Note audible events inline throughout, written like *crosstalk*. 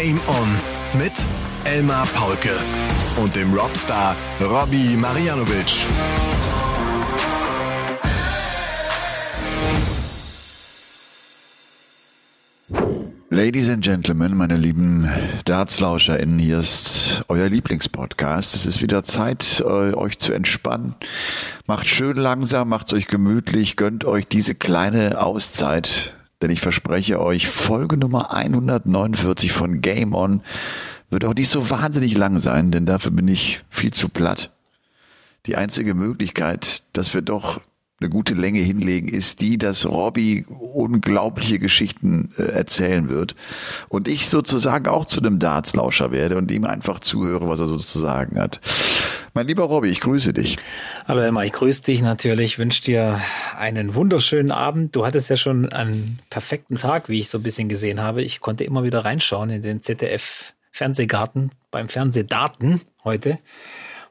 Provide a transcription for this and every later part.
Game On mit Elmar Paulke und dem Robstar Robbie Marianovic. Ladies and Gentlemen, meine lieben DartslauscherInnen, hier ist euer Lieblingspodcast. Es ist wieder Zeit, äh, euch zu entspannen. Macht schön langsam, macht's euch gemütlich, gönnt euch diese kleine Auszeit, denn ich verspreche euch, Folge Nummer 149 von Game On wird auch nicht so wahnsinnig lang sein, denn dafür bin ich viel zu platt. Die einzige Möglichkeit, dass wir doch eine gute Länge hinlegen, ist die, dass Robbie unglaubliche Geschichten äh, erzählen wird und ich sozusagen auch zu einem Dartslauscher werde und ihm einfach zuhöre, was er sozusagen hat. Mein lieber Robbie, ich grüße dich. Hallo Emma, ich grüße dich natürlich, wünsche dir einen wunderschönen Abend. Du hattest ja schon einen perfekten Tag, wie ich so ein bisschen gesehen habe. Ich konnte immer wieder reinschauen in den ZDF Fernsehgarten beim Fernsehdaten heute.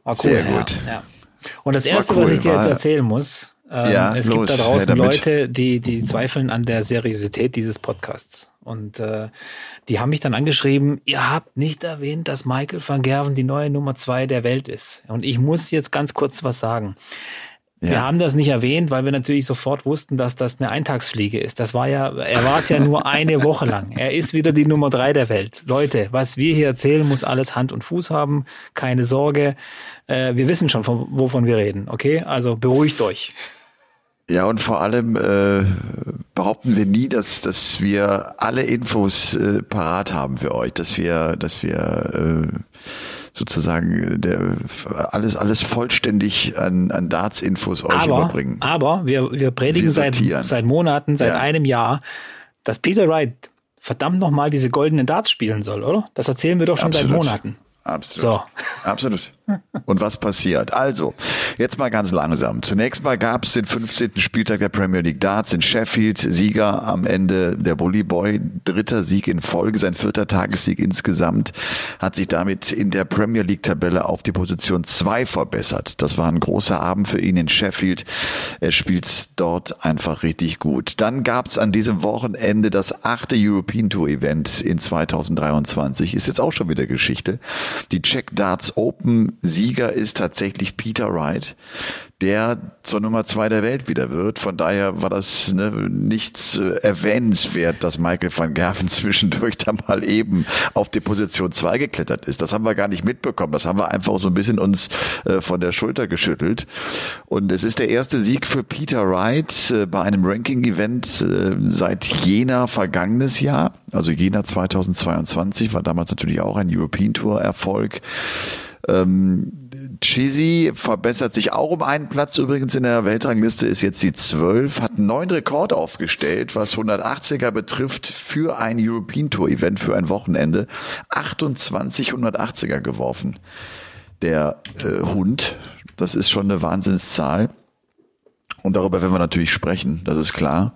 War cool, Sehr gut. Ja, ja. Und das erste, cool, was ich dir jetzt erzählen muss, ähm, ja, es los, gibt da draußen Leute, die, die zweifeln an der Seriosität dieses Podcasts. Und äh, die haben mich dann angeschrieben, ihr habt nicht erwähnt, dass Michael van Gerven die neue Nummer zwei der Welt ist. Und ich muss jetzt ganz kurz was sagen. Ja. Wir haben das nicht erwähnt, weil wir natürlich sofort wussten, dass das eine Eintagsfliege ist. Das war ja, er war es ja nur eine Woche lang. Er ist wieder die Nummer drei der Welt. Leute, was wir hier erzählen, muss alles Hand und Fuß haben. Keine Sorge. Äh, wir wissen schon, von, wovon wir reden. Okay? Also beruhigt euch. Ja, und vor allem äh, behaupten wir nie, dass, dass wir alle Infos äh, parat haben für euch, dass wir, dass wir äh, sozusagen der, alles, alles vollständig an, an Darts-Infos euch aber, überbringen. Aber wir, wir predigen wir seit, seit Monaten, seit ja. einem Jahr, dass Peter Wright verdammt nochmal diese goldenen Darts spielen soll, oder? Das erzählen wir doch schon Absolut. seit Monaten. Absolut. So. Absolut. Und was passiert? Also, jetzt mal ganz langsam. Zunächst mal gab es den 15. Spieltag der Premier League Darts in Sheffield. Sieger am Ende der Bully Boy. Dritter Sieg in Folge, sein vierter Tagessieg insgesamt. Hat sich damit in der Premier League Tabelle auf die Position 2 verbessert. Das war ein großer Abend für ihn in Sheffield. Er spielt dort einfach richtig gut. Dann gab es an diesem Wochenende das achte European Tour Event in 2023. Ist jetzt auch schon wieder Geschichte. Die Czech Darts Open Sieger ist tatsächlich Peter Wright der zur Nummer zwei der Welt wieder wird. Von daher war das ne, nichts äh, erwähnenswert, dass Michael van Gerven *laughs* zwischendurch da mal eben auf die Position zwei geklettert ist. Das haben wir gar nicht mitbekommen. Das haben wir einfach so ein bisschen uns äh, von der Schulter geschüttelt. Und es ist der erste Sieg für Peter Wright äh, bei einem Ranking-Event äh, seit Jena vergangenes Jahr. Also Jena 2022 war damals natürlich auch ein European Tour Erfolg. Ähm, Chizzy verbessert sich auch um einen Platz übrigens in der Weltrangliste, ist jetzt die 12, hat einen neuen Rekord aufgestellt, was 180er betrifft für ein European Tour Event für ein Wochenende. 28 180er geworfen. Der äh, Hund, das ist schon eine Wahnsinnszahl. Und darüber werden wir natürlich sprechen, das ist klar.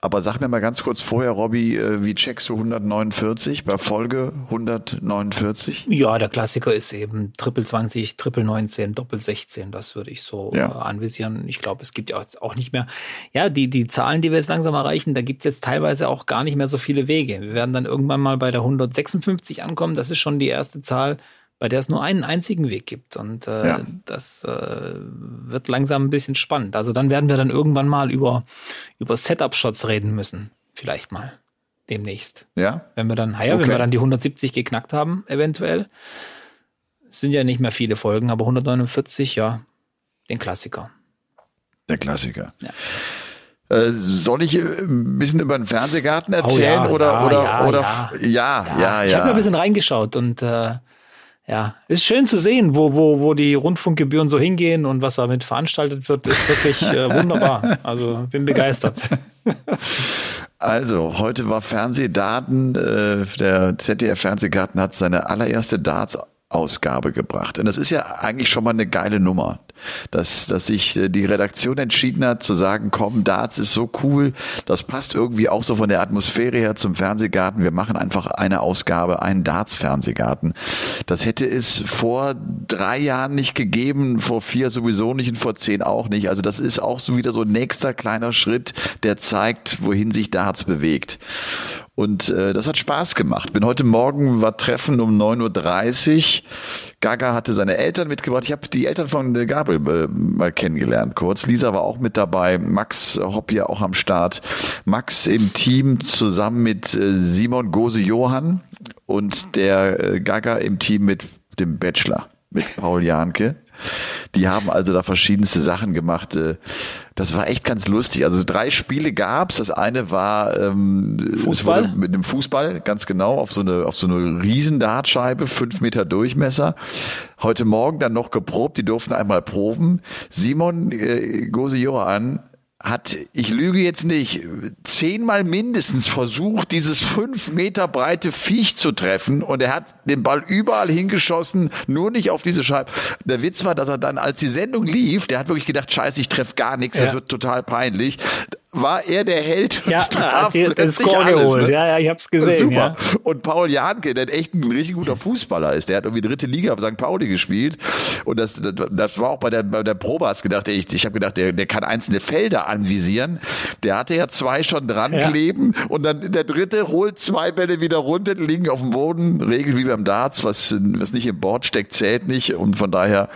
Aber sag mir mal ganz kurz vorher, Robby, äh, wie checkst du 149 bei Folge 149? Ja, der Klassiker ist eben Triple 20, Triple 19, Doppel 16. Das würde ich so ja. Äh, anvisieren. Ich glaube, es gibt ja auch nicht mehr. Ja, die, die Zahlen, die wir jetzt langsam erreichen, da gibt es jetzt teilweise auch gar nicht mehr so viele Wege. Wir werden dann irgendwann mal bei der 156 ankommen. Das ist schon die erste Zahl bei der es nur einen einzigen Weg gibt. Und äh, ja. das äh, wird langsam ein bisschen spannend. Also dann werden wir dann irgendwann mal über, über Setup-Shots reden müssen. Vielleicht mal. Demnächst. Ja. Wenn wir dann, ja, okay. wenn wir dann die 170 geknackt haben, eventuell. Es sind ja nicht mehr viele Folgen, aber 149, ja, den Klassiker. Der Klassiker. Ja. Äh, soll ich äh, ein bisschen über den Fernsehgarten erzählen oh ja, oder ja, oder ja, oder ja, ja, ja, Ich habe mir ein bisschen reingeschaut und äh, ja, ist schön zu sehen, wo, wo, wo die Rundfunkgebühren so hingehen und was damit veranstaltet wird, ist wirklich äh, *laughs* wunderbar. Also bin begeistert. *laughs* Also, heute war Fernsehdaten. Äh, der ZDF-Fernsehgarten hat seine allererste Darts Ausgabe gebracht. Und das ist ja eigentlich schon mal eine geile Nummer, dass, dass sich äh, die Redaktion entschieden hat zu sagen, komm, Darts ist so cool, das passt irgendwie auch so von der Atmosphäre her zum Fernsehgarten. Wir machen einfach eine Ausgabe, einen Darts-Fernsehgarten. Das hätte es vor drei Jahren nicht gegeben, vor vier sowieso nicht und vor zehn auch nicht. Also das ist auch so wieder so ein nächster kleiner Schritt, der zeigt, wohin sich Darts bewegt. Und äh, das hat Spaß gemacht. Bin heute Morgen war Treffen um 9.30 Uhr. Gaga hatte seine Eltern mitgebracht. Ich habe die Eltern von äh, Gabriel äh, mal kennengelernt kurz. Lisa war auch mit dabei. Max Hopp ja auch am Start. Max im Team zusammen mit äh, Simon Gose-Johann und der äh, Gaga im Team mit dem Bachelor, mit Paul Janke. Die haben also da verschiedenste Sachen gemacht. Äh, das war echt ganz lustig. Also drei Spiele gab's. Das eine war ähm, Fußball? mit einem Fußball, ganz genau, auf so eine, auf so eine riesen Dartscheibe, fünf Meter Durchmesser. Heute Morgen dann noch geprobt. Die durften einmal proben. Simon äh, Gose Johann hat, ich lüge jetzt nicht, zehnmal mindestens versucht, dieses fünf Meter breite Viech zu treffen und er hat den Ball überall hingeschossen, nur nicht auf diese Scheibe. Der Witz war, dass er dann, als die Sendung lief, der hat wirklich gedacht, scheiße, ich treffe gar nichts, ja. das wird total peinlich war er der Held ja, traf den Score alles, geholt. Ne? Ja, ja, ich hab's gesehen. Super. Ja. Und Paul Janke, der echt ein richtig guter Fußballer ist, der hat irgendwie dritte Liga bei St. Pauli gespielt. Und das, das, das war auch bei der, bei der Probe, hast gedacht, ich, ich habe gedacht, der, der kann einzelne Felder anvisieren. Der hatte ja zwei schon dran ja. kleben und dann der dritte holt zwei Bälle wieder runter, die liegen auf dem Boden, regelt wie beim Darts, was, was nicht im Board steckt, zählt nicht. Und von daher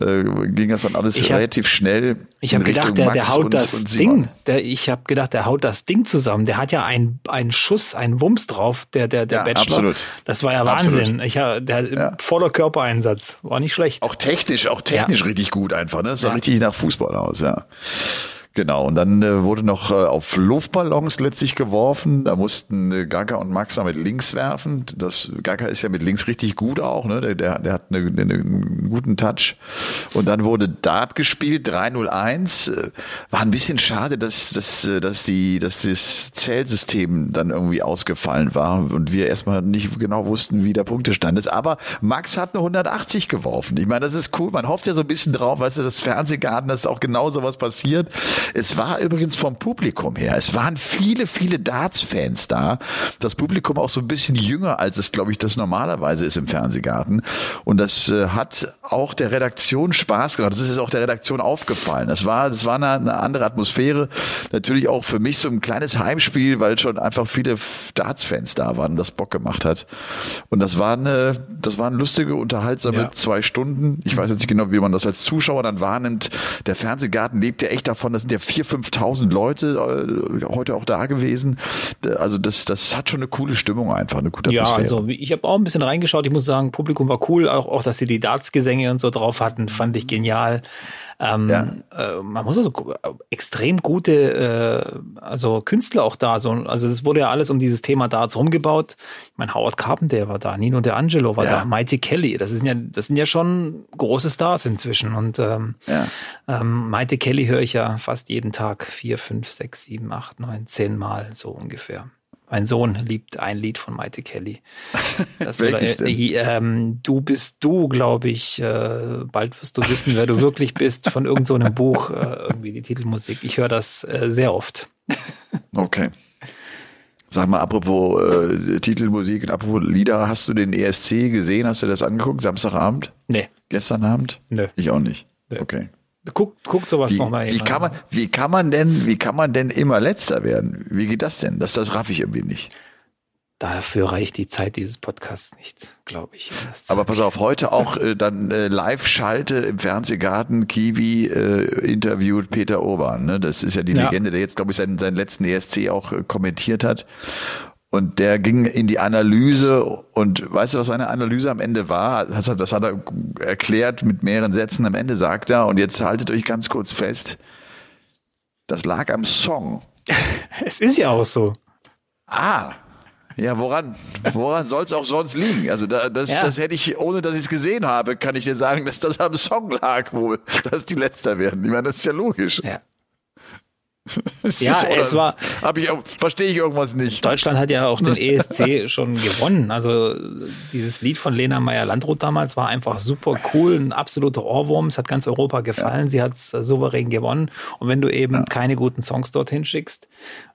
äh, ging das dann alles hab, relativ schnell. Ich habe gedacht, der, der haut und, das und Ding. Der, ich habe gedacht, der haut das Ding zusammen. Der hat ja einen, einen Schuss, einen Wumms drauf, der, der, der ja, Bachelor. Absolut. Das war ja Wahnsinn. Ich, der ja. voller Körpereinsatz. War nicht schlecht. Auch technisch, auch technisch ja. richtig gut einfach. Ne? Das sah richtig nach Fußball aus, ja. Genau, und dann äh, wurde noch äh, auf Luftballons letztlich geworfen. Da mussten äh, Gaga und Max mal mit links werfen. Das Gaga ist ja mit links richtig gut auch, ne? Der, der, der hat eine, eine, einen guten Touch. Und dann wurde Dart gespielt, 301. Äh, war ein bisschen schade, dass, dass, äh, dass, die, dass das Zählsystem dann irgendwie ausgefallen war und wir erstmal nicht genau wussten, wie der Punktestand ist. Aber Max hat eine 180 geworfen. Ich meine, das ist cool. Man hofft ja so ein bisschen drauf, weißt du, das Fernsehgarten, dass auch genau sowas passiert. Es war übrigens vom Publikum her. Es waren viele, viele Darts-Fans da. Das Publikum auch so ein bisschen jünger, als es, glaube ich, das normalerweise ist im Fernsehgarten. Und das äh, hat auch der Redaktion Spaß gemacht. Das ist jetzt auch der Redaktion aufgefallen. Das war, das war eine, eine andere Atmosphäre. Natürlich auch für mich so ein kleines Heimspiel, weil schon einfach viele Darts-Fans da waren und das Bock gemacht hat. Und das war eine, das waren lustige, unterhaltsame ja. zwei Stunden. Ich weiß jetzt nicht genau, wie man das als Zuschauer dann wahrnimmt. Der Fernsehgarten lebt ja echt davon, dass ja 4.000, 5.000 Leute äh, heute auch da gewesen. Also das, das hat schon eine coole Stimmung einfach, eine gute Atmosphäre. Ja, also ich habe auch ein bisschen reingeschaut. Ich muss sagen, Publikum war cool. Auch, auch dass sie die Darts-Gesänge und so drauf hatten, fand ich genial. Ähm, ja. äh, man muss also extrem gute, äh, also Künstler auch da. So, also es wurde ja alles um dieses Thema Darts rumgebaut. Ich meine, Howard Carpenter war da, Nino De Angelo war ja. da, Mighty Kelly. Das sind ja, das sind ja schon große Stars inzwischen. Und ähm, ja. ähm, Mighty Kelly höre ich ja fast jeden Tag vier, fünf, sechs, sieben, acht, neun, zehn Mal so ungefähr. Mein Sohn liebt ein Lied von Mighty Kelly. Das *laughs* oder, äh, ähm, du bist du, glaube ich. Äh, bald wirst du wissen, wer du wirklich bist, von irgendeinem so Buch, äh, irgendwie die Titelmusik. Ich höre das äh, sehr oft. *laughs* okay. Sag mal, apropos äh, Titelmusik und apropos Lieder, hast du den ESC gesehen? Hast du das angeguckt? Samstagabend? Nee. Gestern Abend? Nee. Ich auch nicht. Nee. Okay. Guckt, guckt sowas nochmal. Wie kann man, wie kann man denn, wie kann man denn immer letzter werden? Wie geht das denn? Das, das raff ich irgendwie nicht. Dafür reicht die Zeit dieses Podcasts nicht, glaube ich. Aber pass auf, heute auch äh, dann äh, Live-Schalte im Fernsehgarten. Kiwi äh, interviewt Peter Urban. Ne? Das ist ja die ja. Legende, der jetzt, glaube ich, seinen, seinen letzten ESC auch äh, kommentiert hat. Und der ging in die Analyse und weißt du, was seine Analyse am Ende war? Das hat, das hat er erklärt mit mehreren Sätzen. Am Ende sagt er, und jetzt haltet euch ganz kurz fest, das lag am Song. *laughs* es ist ja auch so. Ah, ja, woran? Woran soll es auch sonst liegen? Also da, das, ja. das hätte ich, ohne dass ich es gesehen habe, kann ich dir sagen, dass das am Song lag wohl, *laughs* dass die Letzter werden. Ich meine, das ist ja logisch. Ja. *laughs* ja, es war. Hab ich, verstehe ich irgendwas nicht. Deutschland hat ja auch den *laughs* ESC schon gewonnen. Also dieses Lied von Lena Meyer-Landrut damals war einfach super cool, ein absoluter Ohrwurm. Es hat ganz Europa gefallen. Ja. Sie hat es souverän gewonnen. Und wenn du eben ja. keine guten Songs dorthin schickst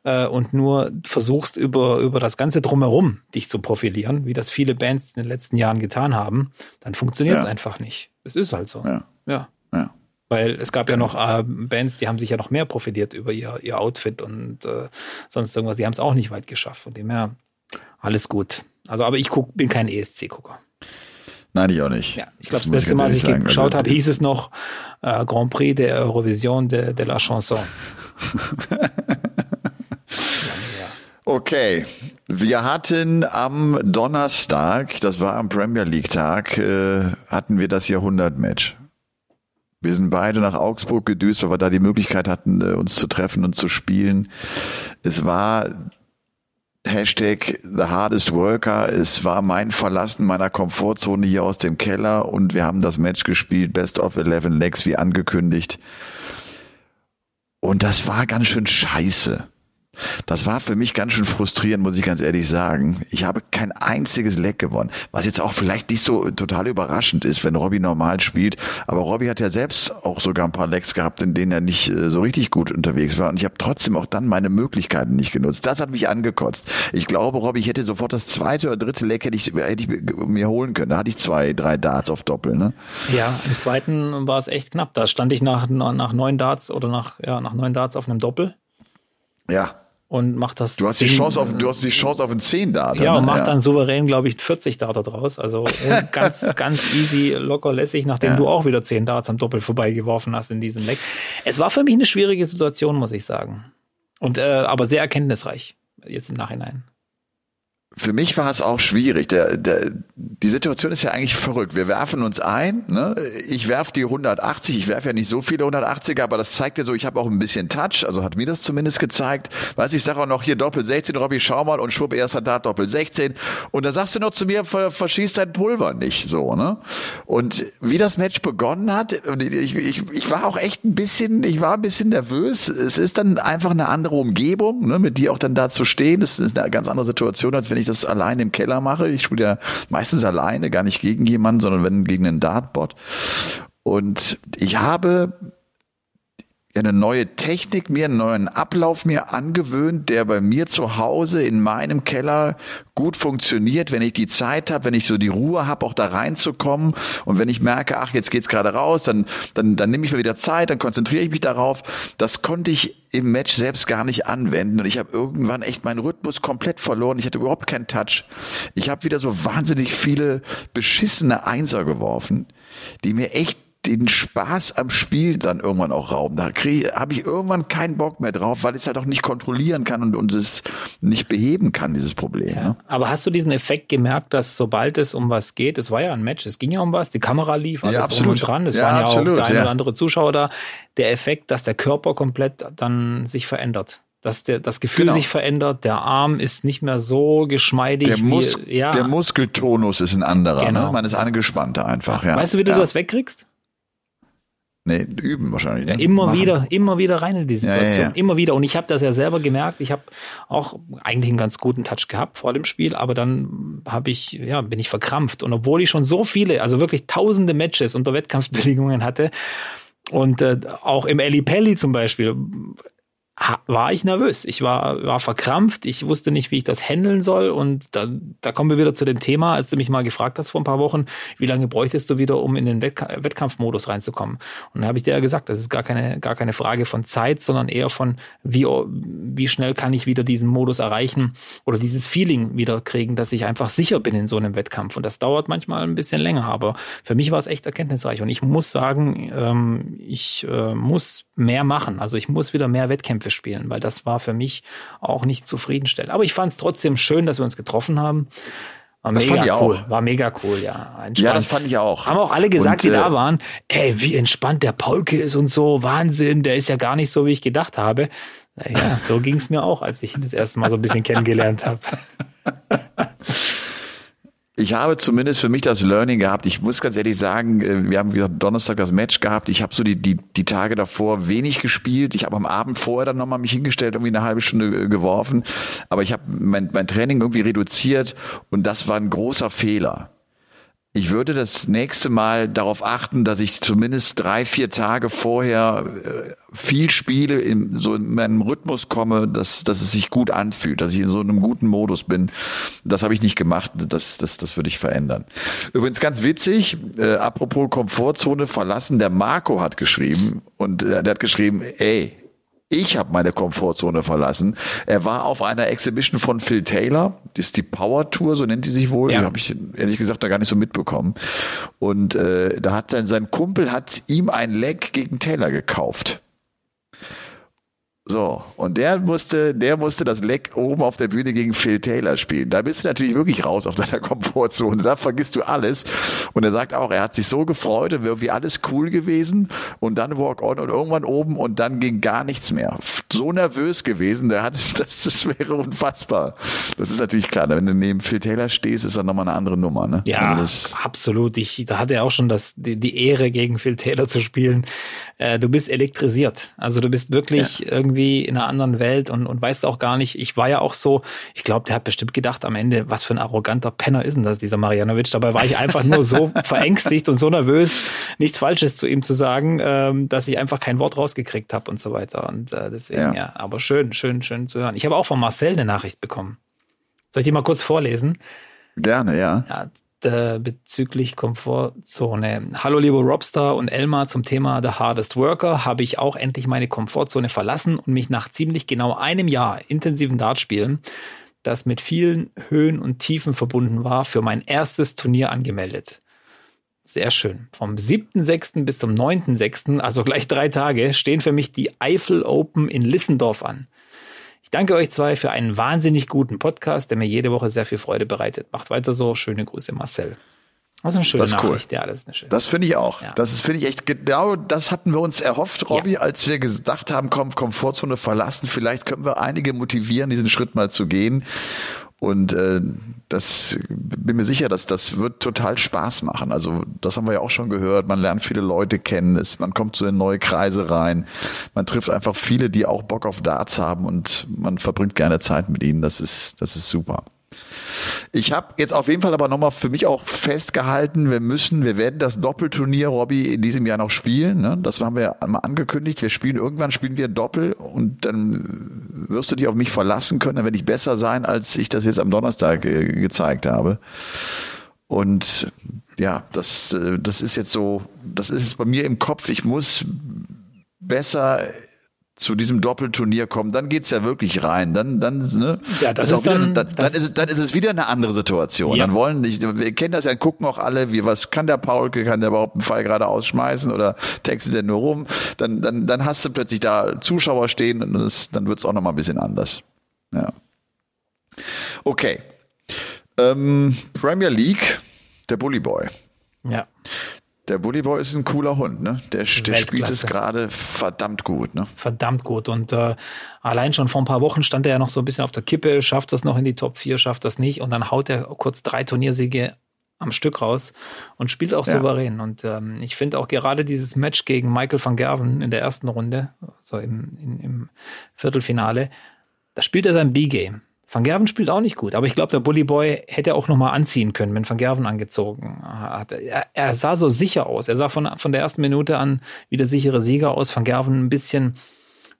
äh, und nur versuchst über über das ganze drumherum dich zu profilieren, wie das viele Bands in den letzten Jahren getan haben, dann funktioniert es ja. einfach nicht. Es ist halt so. Ja. ja. Weil es gab ja noch äh, Bands, die haben sich ja noch mehr profitiert über ihr, ihr Outfit und äh, sonst irgendwas. Die haben es auch nicht weit geschafft. Von dem her Alles gut. Also, aber ich guck, bin kein ESC-Gucker. Nein, ich auch nicht. Ja, ich glaube, das, das letzte Mal, als ich sagen. geschaut also, habe, hieß es noch äh, Grand Prix der Eurovision de, de la Chanson. *laughs* Okay, wir hatten am Donnerstag, das war am Premier League Tag, äh, hatten wir das Jahrhundert-Match. Wir sind beide nach Augsburg gedüst, weil wir da die Möglichkeit hatten, äh, uns zu treffen und zu spielen. Es war Hashtag The Hardest Worker. Es war mein Verlassen meiner Komfortzone hier aus dem Keller und wir haben das Match gespielt, Best of 11 Legs, wie angekündigt. Und das war ganz schön scheiße. Das war für mich ganz schön frustrierend, muss ich ganz ehrlich sagen. Ich habe kein einziges Leck gewonnen, was jetzt auch vielleicht nicht so total überraschend ist, wenn Robbie normal spielt. Aber Robbie hat ja selbst auch sogar ein paar Lecks gehabt, in denen er nicht äh, so richtig gut unterwegs war. Und ich habe trotzdem auch dann meine Möglichkeiten nicht genutzt. Das hat mich angekotzt. Ich glaube, Robbie, ich hätte sofort das zweite oder dritte Leck hätte ich, hätte ich mir holen können. Da hatte ich zwei, drei Darts auf Doppel. Ne? Ja, im zweiten war es echt knapp. Da stand ich nach, nach neun Darts oder nach, ja, nach neun Darts auf einem Doppel. Ja und macht das. Du hast die Chance auf, du hast die Chance auf einen 10 Data. Ja, und macht ja. dann souverän, glaube ich, 40 Data draus. Also *laughs* ganz, ganz easy, locker lässig, nachdem ja. du auch wieder 10 Darts am Doppel vorbeigeworfen hast in diesem Leck. Es war für mich eine schwierige Situation, muss ich sagen. Und, äh, aber sehr erkenntnisreich, jetzt im Nachhinein für mich war es auch schwierig. Der, der, die Situation ist ja eigentlich verrückt. Wir werfen uns ein. Ne? Ich werfe die 180. Ich werfe ja nicht so viele 180er, aber das zeigt ja so, ich habe auch ein bisschen Touch. Also hat mir das zumindest gezeigt. Weiß ich sage auch noch hier Doppel 16, Robby, schau mal und schwupp, erster Dart Doppel 16. Und da sagst du noch zu mir, verschießt dein Pulver nicht. So, ne? Und wie das Match begonnen hat, ich, ich, ich war auch echt ein bisschen, ich war ein bisschen nervös. Es ist dann einfach eine andere Umgebung, ne? mit dir auch dann da zu stehen. Das ist eine ganz andere Situation, als wenn ich das alleine im Keller mache. Ich spiele ja meistens alleine, gar nicht gegen jemanden, sondern wenn gegen einen Dartbot. Und ich habe eine neue Technik mir, einen neuen Ablauf mir angewöhnt, der bei mir zu Hause in meinem Keller gut funktioniert, wenn ich die Zeit habe, wenn ich so die Ruhe habe, auch da reinzukommen und wenn ich merke, ach, jetzt geht's gerade raus, dann, dann, dann nehme ich mir wieder Zeit, dann konzentriere ich mich darauf. Das konnte ich im Match selbst gar nicht anwenden und ich habe irgendwann echt meinen Rhythmus komplett verloren. Ich hatte überhaupt keinen Touch. Ich habe wieder so wahnsinnig viele beschissene Einser geworfen, die mir echt den Spaß am Spiel dann irgendwann auch rauben. Da habe ich irgendwann keinen Bock mehr drauf, weil ich es halt auch nicht kontrollieren kann und, und es nicht beheben kann, dieses Problem. Ja. Ne? Aber hast du diesen Effekt gemerkt, dass sobald es um was geht, es war ja ein Match, es ging ja um was, die Kamera lief, alles ja, absolut. dran, es ja, waren ja absolut, auch der ein oder andere Zuschauer da, der Effekt, dass der Körper komplett dann sich verändert dass der, das Gefühl genau. sich verändert, der Arm ist nicht mehr so geschmeidig. Der, Mus wie, ja. der Muskeltonus ist ein anderer, ne? genau. ne? man ist angespannter einfach. Ja. Weißt du, wie du ja. das wegkriegst? Nee, üben wahrscheinlich. Ja, ne? immer Machen. wieder, immer wieder rein in die Situation. Ja, ja, immer wieder. Und ich habe das ja selber gemerkt. Ich habe auch eigentlich einen ganz guten Touch gehabt vor dem Spiel, aber dann habe ich, ja, bin ich verkrampft. Und obwohl ich schon so viele, also wirklich tausende Matches unter Wettkampfbedingungen hatte, und äh, auch im Eli Pelli zum Beispiel war ich nervös. Ich war, war verkrampft. Ich wusste nicht, wie ich das handeln soll. Und da, da kommen wir wieder zu dem Thema, als du mich mal gefragt hast vor ein paar Wochen, wie lange bräuchtest du wieder, um in den Wettkampfmodus reinzukommen? Und da habe ich dir ja gesagt, das ist gar keine, gar keine Frage von Zeit, sondern eher von, wie, wie schnell kann ich wieder diesen Modus erreichen oder dieses Feeling wieder kriegen, dass ich einfach sicher bin in so einem Wettkampf. Und das dauert manchmal ein bisschen länger. Aber für mich war es echt erkenntnisreich. Und ich muss sagen, ähm, ich äh, muss mehr machen. Also ich muss wieder mehr Wettkämpfe spielen, weil das war für mich auch nicht zufriedenstellend. Aber ich fand es trotzdem schön, dass wir uns getroffen haben. War das mega cool. Auch. War mega cool, ja. Entspannt. Ja, das fand ich auch. Haben auch alle gesagt, und, die äh, da waren, ey, wie entspannt der Paulke ist und so, Wahnsinn, der ist ja gar nicht so, wie ich gedacht habe. Naja, so ging es mir auch, als ich ihn das erste Mal so ein bisschen *laughs* kennengelernt habe. *laughs* ich habe zumindest für mich das Learning gehabt. Ich muss ganz ehrlich sagen, äh, wir haben gesagt, Donnerstag das Match gehabt. Ich habe so die, die, die Tage davor wenig gespielt. Ich habe am Abend vorher dann nochmal mich hingestellt, irgendwie eine halbe Stunde äh, geworfen. Aber ich habe mein, mein Training irgendwie reduziert und das war ein großer Fehler. Ich würde das nächste Mal darauf achten, dass ich zumindest drei, vier Tage vorher äh, viel spiele, in so in meinem Rhythmus komme, dass, dass es sich gut anfühlt, dass ich in so einem guten Modus bin. Das habe ich nicht gemacht. Das, das, das würde ich verändern. Übrigens ganz witzig, äh, apropos Komfortzone verlassen, der Marco hat geschrieben und äh, der hat geschrieben, ey, Ich habe meine Komfortzone verlassen. Er war auf einer Exhibition von Phil Taylor, das ist die Power Tour, so nennt die sich wohl. Ja. Die habe ich ehrlich gesagt da gar nicht so mitbekommen. Und äh, da hat sein, sein Kumpel hat ihm ein Leg gegen Taylor gekauft. So, und der musste, der musste das Leck oben auf der Bühne gegen Phil Taylor spielen. Da bist du natürlich wirklich raus auf deiner *laughs* Komfortzone. Da vergisst du alles. Und er sagt auch, er hat sich so gefreut und irgendwie alles cool gewesen. Und dann Walk on und irgendwann oben und dann ging gar nichts mehr. So nervös gewesen, der hat *laughs* das, das wäre unfassbar. Das ist natürlich klar. Wenn du neben Phil Taylor stehst, ist das nochmal eine andere Nummer, ne? Ja, also absolut. Ich, da hat er auch schon das, die, die Ehre, gegen Phil Taylor zu spielen. Äh, du bist elektrisiert. Also du bist wirklich ja. irgendwie in einer anderen Welt und, und weißt auch gar nicht, ich war ja auch so, ich glaube, der hat bestimmt gedacht am Ende, was für ein arroganter Penner ist denn das, dieser Marianovic. Dabei war ich einfach nur so *laughs* verängstigt und so nervös, nichts Falsches zu ihm zu sagen, ähm, dass ich einfach kein Wort rausgekriegt habe und so weiter. Und äh, deswegen, ja. ja, aber schön, schön, schön zu hören. Ich habe auch von Marcel eine Nachricht bekommen. Soll ich die mal kurz vorlesen? Gerne, ja. Ja, äh, bezüglich Komfortzone. Hallo liebe Robstar und Elmar zum Thema The Hardest Worker habe ich auch endlich meine Komfortzone verlassen und mich nach ziemlich genau einem Jahr intensiven Dartspielen, das mit vielen Höhen und Tiefen verbunden war, für mein erstes Turnier angemeldet. Sehr schön. Vom 7.6. bis zum 9.6., also gleich drei Tage, stehen für mich die Eifel Open in Lissendorf an. Ich danke euch zwei für einen wahnsinnig guten Podcast, der mir jede Woche sehr viel Freude bereitet. Macht weiter so. Schöne Grüße, Marcel. Das ist eine schöne das Nachricht. Cool. Ja, das ist eine schöne. Das finde ich auch. Ja. Das finde ich echt genau, das hatten wir uns erhofft, Robby, ja. als wir gedacht haben, komm, Komfortzone verlassen. Vielleicht können wir einige motivieren, diesen Schritt mal zu gehen. Und äh, das bin mir sicher, dass das wird total Spaß machen. Also das haben wir ja auch schon gehört. Man lernt viele Leute kennen, es, man kommt so in neue Kreise rein. Man trifft einfach viele, die auch Bock auf Darts haben und man verbringt gerne Zeit mit ihnen. Das ist das ist super. Ich habe jetzt auf jeden Fall aber nochmal für mich auch festgehalten, wir müssen, wir werden das Doppelturnier, Robby, in diesem Jahr noch spielen. Ne? Das haben wir einmal angekündigt. Wir spielen, irgendwann spielen wir Doppel und dann wirst du dich auf mich verlassen können. Dann werde ich besser sein, als ich das jetzt am Donnerstag äh, gezeigt habe. Und ja, das, äh, das ist jetzt so, das ist jetzt bei mir im Kopf. Ich muss besser zu diesem Doppelturnier kommen, dann geht's ja wirklich rein. Dann, dann, ne? Ja, das ist, ist dann, wieder, dann, dann, ist, dann ist es wieder eine andere Situation. Ja. Dann wollen, ich, wir kennen das ja, gucken auch alle, wie, was kann der Paulke, kann der überhaupt einen Fall gerade ausschmeißen oder textet der nur rum? Dann, dann, dann hast du plötzlich da Zuschauer stehen und das, dann wird's auch noch mal ein bisschen anders. Ja. Okay. Ähm, Premier League, der Bully Boy. Ja. Der Bully Boy ist ein cooler Hund, ne? Der, der spielt es gerade verdammt gut, ne? Verdammt gut. Und äh, allein schon vor ein paar Wochen stand er ja noch so ein bisschen auf der Kippe, schafft das noch in die Top 4, schafft das nicht. Und dann haut er kurz drei Turniersiege am Stück raus und spielt auch ja. souverän. Und ähm, ich finde auch gerade dieses Match gegen Michael van Gerven in der ersten Runde, so im, in, im Viertelfinale, da spielt er sein B-Game. Van Gerven spielt auch nicht gut, aber ich glaube, der Bully Boy hätte auch noch mal anziehen können, wenn Van Gerven angezogen hat. Er, er, sah so sicher aus. Er sah von, von der ersten Minute an wie der sichere Sieger aus. Van Gerven ein bisschen,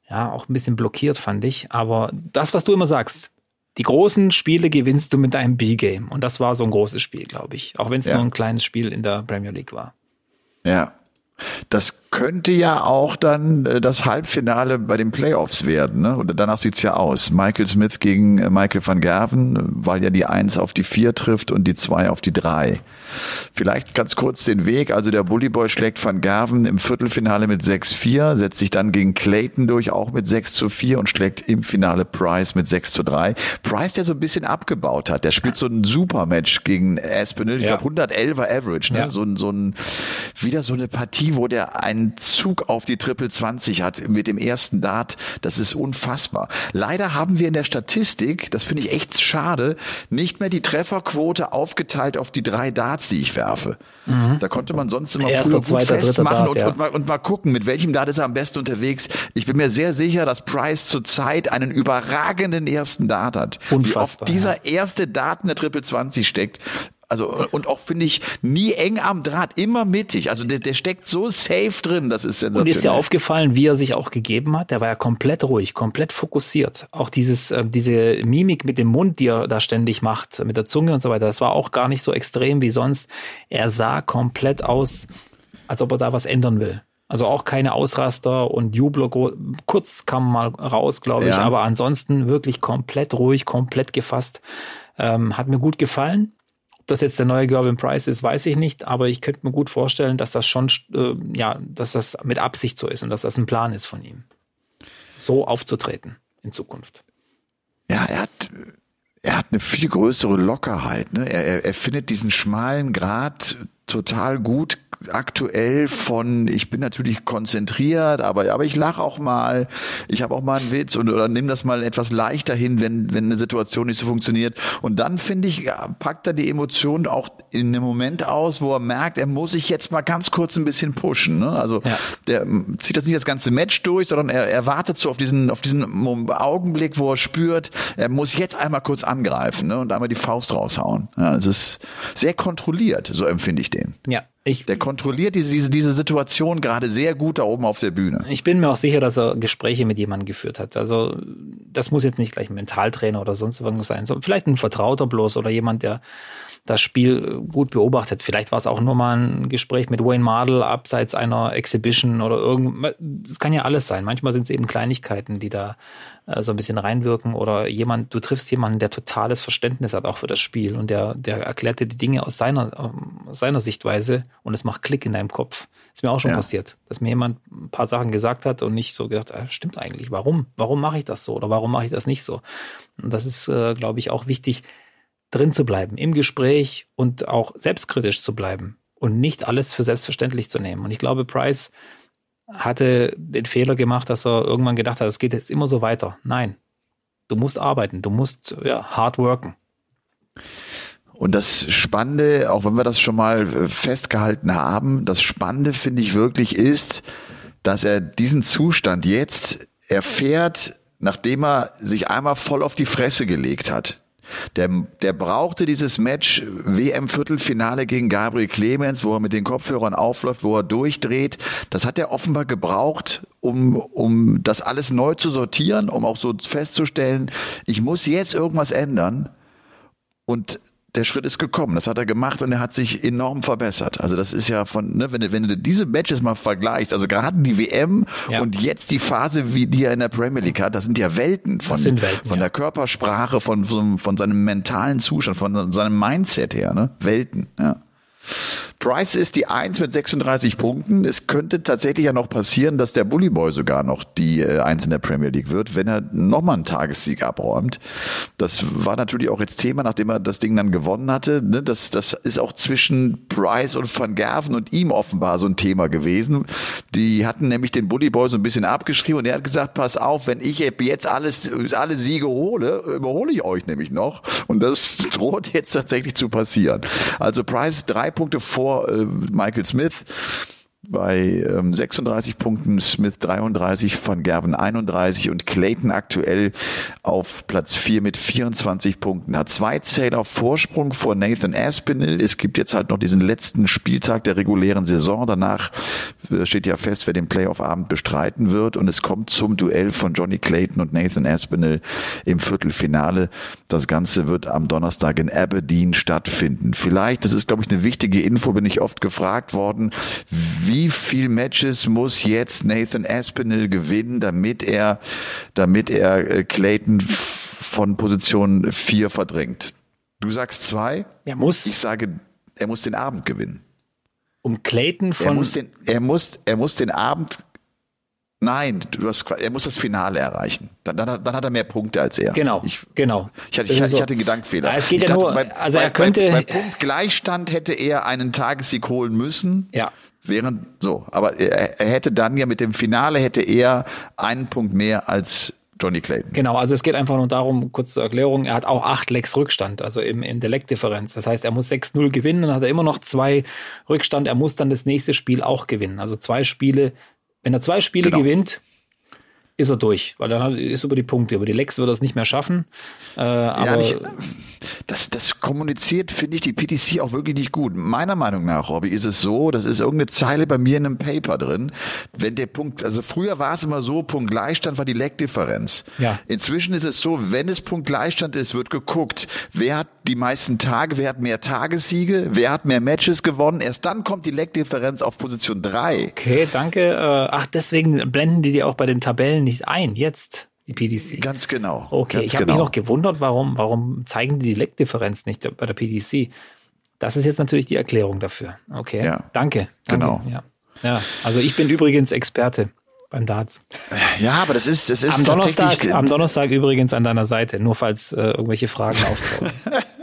ja, auch ein bisschen blockiert, fand ich. Aber das, was du immer sagst, die großen Spiele gewinnst du mit deinem B-Game. Und das war so ein großes Spiel, glaube ich. Auch wenn es ja. nur ein kleines Spiel in der Premier League war. Ja, das könnte ja auch dann äh, das Halbfinale bei den Playoffs werden. Ne? Oder danach sieht's ja aus. Michael Smith gegen äh, Michael van Gerven, weil ja die Eins auf die Vier trifft und die Zwei auf die Drei. Vielleicht ganz kurz den Weg. Also der Bully Boy schlägt van Gerven im Viertelfinale mit 6-4, setzt sich dann gegen Clayton durch, auch mit 6 zu 4 und schlägt im Finale Price mit 6 zu 3. Price, der so ein bisschen abgebaut hat. Der spielt so ein Supermatch gegen Aspinall. Ich ja. glaube 111er Average. Ne? Ja. So, ein, so ein, wieder so eine Partie, wo der ein einen Zug auf die Triple 20 hat mit dem ersten Dart. Das ist unfassbar. Leider haben wir in der Statistik, das finde ich echt schade, nicht mehr die Trefferquote aufgeteilt auf die drei Darts, die ich werfe. Mhm. Da konnte man sonst immer Erster, früher gut festmachen Dart, und, ja. und, mal, und mal gucken, mit welchem Dart ist er am besten unterwegs. Ich bin mir sehr sicher, dass Price zurzeit einen überragenden ersten Dart hat. Unfassbar, Wie oft dieser ja. erste Dart in der Triple 20 steckt, also und auch finde ich nie eng am Draht, immer mittig. Also der, der steckt so safe drin, das ist sensationell. Und ist dir aufgefallen, wie er sich auch gegeben hat? Der war ja komplett ruhig, komplett fokussiert. Auch dieses äh, diese Mimik mit dem Mund, die er da ständig macht, mit der Zunge und so weiter, das war auch gar nicht so extrem wie sonst. Er sah komplett aus, als ob er da was ändern will. Also auch keine Ausraster und Jubler. Kurz kam mal raus, glaube ich, ja. aber ansonsten wirklich komplett ruhig, komplett gefasst. Ähm, hat mir gut gefallen. Das jetzt der neue Gervin Price ist, weiß ich nicht, aber ich könnte mir gut vorstellen, dass das schon, äh, ja, dass das mit Absicht so ist und dass das ein Plan ist von ihm. So aufzutreten in Zukunft. Ja, er hat er hat eine viel größere Lockerheit. Ne? Er, er, er findet diesen schmalen Grat total gut aktuell von, ich bin natürlich konzentriert, aber, aber ich lache auch mal, ich habe auch mal einen Witz und, oder nimm das mal etwas leichter hin, wenn, wenn eine Situation nicht so funktioniert. Und dann, finde ich, packt er die Emotionen auch in einem Moment aus, wo er merkt, er muss sich jetzt mal ganz kurz ein bisschen pushen. Ne? Also ja. der zieht das nicht das ganze Match durch, sondern er, er wartet so auf diesen, auf diesen Augenblick, wo er spürt, er muss jetzt einmal kurz angreifen ne? und einmal die Faust raushauen. Ja, es ist sehr kontrolliert, so empfinde ich den. Ja, ich, der kontrolliert diese, diese, Situation gerade sehr gut da oben auf der Bühne. Ich bin mir auch sicher, dass er Gespräche mit jemandem geführt hat. Also das muss jetzt nicht gleich ein Mentaltrainer oder sonst irgendwas sein, sondern vielleicht ein Vertrauter bloß oder jemand, der das Spiel gut beobachtet. Vielleicht war es auch nur mal ein Gespräch mit Wayne Mardell abseits einer Exhibition oder irgend. Das kann ja alles sein. Manchmal sind es eben Kleinigkeiten, die da äh, so ein bisschen reinwirken oder jemand, du triffst jemanden, der totales Verständnis hat auch für das Spiel und der, der erklärt dir die Dinge aus seiner, aus seiner Sichtweise und es macht Klick in deinem Kopf. Ist mir auch schon ja. passiert, dass mir jemand ein paar Sachen gesagt hat und nicht so gedacht, ah, stimmt eigentlich, warum? Warum mache ich das so oder warum mache ich das nicht so? Und das ist, äh, glaube ich, auch wichtig, drin zu bleiben, im Gespräch und auch selbstkritisch zu bleiben und nicht alles für selbstverständlich zu nehmen. Und ich glaube, Price hatte den Fehler gemacht, dass er irgendwann gedacht hat, es geht jetzt immer so weiter. Nein, du musst arbeiten, du musst ja, hard worken. Und das Spannende, auch wenn wir das schon mal äh, festgehalten haben, das Spannende finde ich wirklich ist, dass er diesen Zustand jetzt erfährt, nachdem er sich einmal voll auf die Fresse gelegt hat. Der, der brauchte dieses Match WM-Viertelfinale gegen Gabriel Clemens, wo er mit den Kopfhörern aufläuft, wo er durchdreht. Das hat er offenbar gebraucht, um, um das alles neu zu sortieren, um auch so festzustellen, ich muss jetzt irgendwas ändern. Und der Schritt ist gekommen. Das hat er gemacht und er hat sich enorm verbessert. Also das ist ja von, ne, wenn du, wenn du diese Matches mal vergleichst, also gerade die WM ja. und jetzt die Phase, wie die er in der Premier League hat, das sind ja Welten von, Welten, von ja. der Körpersprache, von, von, von seinem mentalen Zustand, von seinem Mindset her, ne? Welten, ja. Price ist die Eins mit 36 Punkten. Es könnte tatsächlich ja noch passieren, dass der Bully Boy sogar noch die äh, Eins in der Premier League wird, wenn er nochmal einen Tagessieg abräumt. Das war natürlich auch jetzt Thema, nachdem er das Ding dann gewonnen hatte. Ne? Das, das ist auch zwischen Price und Van Gerven und ihm offenbar so ein Thema gewesen. Die hatten nämlich den Bully Boy so ein bisschen abgeschrieben und er hat gesagt, pass auf, wenn ich jetzt alles, alle Siege hole, überhole ich euch nämlich noch. Und das *laughs* droht jetzt tatsächlich zu passieren. Also Price drei Punkte vor äh, Michael Smith bei ähm, 36 Punkten, Smith 33, Van Gerven 31 und Clayton aktuell auf Platz 4 mit 24 Punkten. Hat zwei Zähler Vorsprung vor Nathan Aspinall. Es gibt jetzt halt noch diesen letzten Spieltag der regulären Saison. Danach äh, steht ja fest, wer den Playoff-Abend bestreiten wird und es kommt zum Duell von Johnny Clayton und Nathan Aspinall im Viertelfinale. Das Ganze wird am Donnerstag in Aberdeen stattfinden. Vielleicht, das ist glaube ich eine wichtige Info, bin ich oft gefragt worden, wie viel Matches muss jetzt Nathan Aspinall gewinnen, damit er, damit er äh, Clayton von Position 4 verdrängt? Du sagst zwei? Er muss. Ich sage, er muss den Abend gewinnen. Um Clayton von. Er muss den, er muss, er muss den Abend Nein, du hast, er muss das Finale erreichen. Dann, dann, dann hat er mehr Punkte als er. Genau, ich, genau. Ich hatte, ich, ich, hatte einen Gedankenfehler. es geht ja dachte, nur, bei, also er könnte. Bei, bei Punkt Gleichstand hätte er einen Tagessieg holen müssen. Ja. Während so, aber er, er hätte dann ja mit dem Finale hätte er einen Punkt mehr als Johnny Clayton. Genau, also es geht einfach nur darum, kurz zur Erklärung, er hat auch acht Lecks Rückstand, also im Intellektdifferenz. Das heißt, er muss 6-0 gewinnen, dann hat er immer noch zwei Rückstand, er muss dann das nächste Spiel auch gewinnen. Also zwei Spiele, wenn er zwei Spiele genau. gewinnt, ist er durch, weil dann ist über die Punkte, über die Lecks wird er es nicht mehr schaffen. Äh, aber ja, ich, das, das kommuniziert, finde ich, die PTC auch wirklich nicht gut. Meiner Meinung nach, Robby, ist es so, das ist irgendeine Zeile bei mir in einem Paper drin. Wenn der Punkt, also früher war es immer so, Punkt Gleichstand war die Leckdifferenz. Ja. Inzwischen ist es so, wenn es Punkt Gleichstand ist, wird geguckt, wer hat die meisten Tage, wer hat mehr Tagessiege, wer hat mehr Matches gewonnen. Erst dann kommt die Leckdifferenz auf Position drei. Okay, danke. Äh, ach, deswegen blenden die die auch bei den Tabellen nicht ein, jetzt die PDC. Ganz genau. Okay, ganz ich habe genau. mich noch gewundert, warum, warum zeigen die die Leckdifferenz nicht bei der PDC? Das ist jetzt natürlich die Erklärung dafür. Okay, ja, danke. danke. Genau. Ja. ja, also ich bin übrigens Experte beim Darts. Ja, aber das ist, das ist am Donnerstag, am Donnerstag übrigens an deiner Seite, nur falls äh, irgendwelche Fragen auftauchen. *laughs*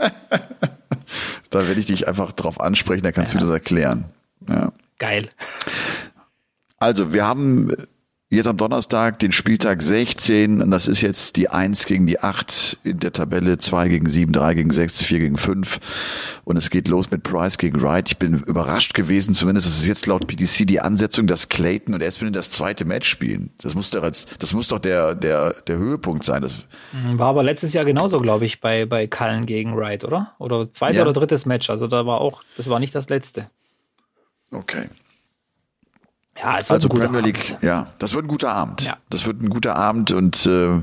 da werde ich dich einfach drauf ansprechen, da kannst ja. du das erklären. Ja. Geil. Also, wir haben Jetzt am Donnerstag den Spieltag 16 und das ist jetzt die 1 gegen die 8 in der Tabelle, 2 gegen 7, 3 gegen 6, 4 gegen 5 und es geht los mit Price gegen Wright. Ich bin überrascht gewesen, zumindest ist es jetzt laut PDC die Ansetzung, dass Clayton und Espinel das zweite Match spielen. Das muss doch als, das muss doch der, der, der Höhepunkt sein. Das war aber letztes Jahr genauso, glaube ich, bei, bei Cullen gegen Wright, oder? Oder zweites ja. oder drittes Match. Also da war auch, das war nicht das letzte. Okay. Ja, es wird also ein guter Premier League, Abend. ja, das wird ein guter Abend. Ja. Das wird ein guter Abend und äh,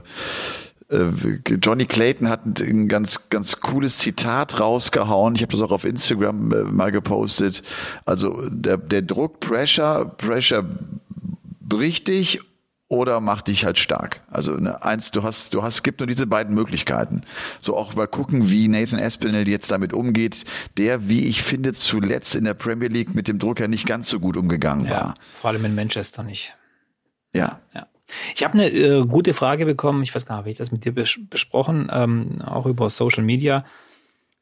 äh, Johnny Clayton hat ein ganz, ganz cooles Zitat rausgehauen. Ich habe das auch auf Instagram äh, mal gepostet. Also der, der Druck, Pressure, Pressure bricht dich oder mach dich halt stark. Also ne, eins, du hast, du hast, es gibt nur diese beiden Möglichkeiten. So auch mal gucken, wie Nathan Espinel jetzt damit umgeht, der, wie ich finde, zuletzt in der Premier League mit dem Drucker nicht ganz so gut umgegangen Ja, war. vor allem in Manchester nicht. Ja. Ja. Ich habe eine äh, gute Frage bekommen, ich weiß gar nicht, habe ich das mit dir bes besprochen, ähm, auch über Social Media.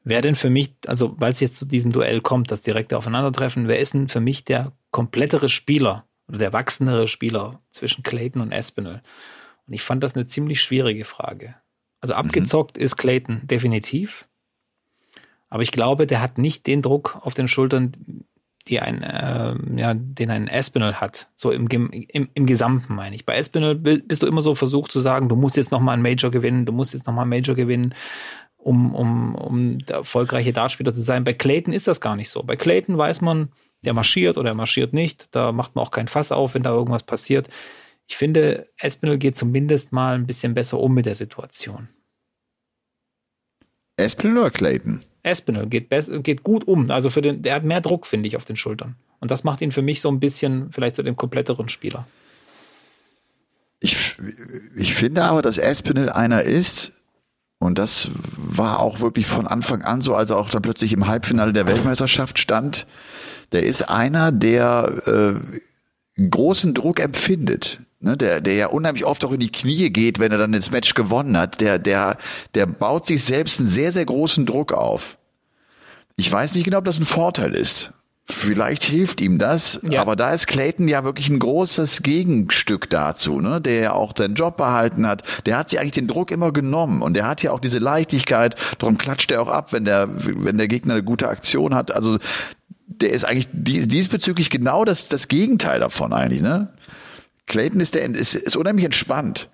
Wer denn für mich, also weil es jetzt zu diesem Duell kommt, das direkte Aufeinandertreffen, wer ist denn für mich der komplettere Spieler oder der wachsendere Spieler zwischen Clayton und Espinel? Und ich fand das eine ziemlich schwierige Frage. Also abgezockt ist Clayton definitiv. Aber ich glaube, der hat nicht den Druck auf den Schultern, die ein, äh, ja, den ein Espinel hat. So im, im, im Gesamten meine ich. Bei Espinel bist du immer so versucht zu sagen, du musst jetzt nochmal ein Major gewinnen, du musst jetzt nochmal ein Major gewinnen, um, um, um der erfolgreiche Dartspieler zu sein. Bei Clayton ist das gar nicht so. Bei Clayton weiß man, der marschiert oder er marschiert nicht. Da macht man auch kein Fass auf, wenn da irgendwas passiert. Ich finde, Espinel geht zumindest mal ein bisschen besser um mit der Situation. Espinel oder Clayton? Espinel geht, geht gut um. Also für den, der hat mehr Druck, finde ich, auf den Schultern. Und das macht ihn für mich so ein bisschen vielleicht zu dem kompletteren Spieler. Ich, ich finde aber, dass Espinel einer ist, und das war auch wirklich von Anfang an so, als er auch dann plötzlich im Halbfinale der Weltmeisterschaft stand. Der ist einer, der äh, großen Druck empfindet. Ne, der, der ja unheimlich oft auch in die Knie geht, wenn er dann ins Match gewonnen hat, der, der, der baut sich selbst einen sehr, sehr großen Druck auf. Ich weiß nicht genau, ob das ein Vorteil ist. Vielleicht hilft ihm das, ja. aber da ist Clayton ja wirklich ein großes Gegenstück dazu, ne? der ja auch seinen Job behalten hat. Der hat sich eigentlich den Druck immer genommen und der hat ja auch diese Leichtigkeit. Darum klatscht er auch ab, wenn der, wenn der Gegner eine gute Aktion hat. Also der ist eigentlich diesbezüglich genau das, das Gegenteil davon eigentlich. Ne? Clayton ist, der, ist, ist unheimlich entspannt.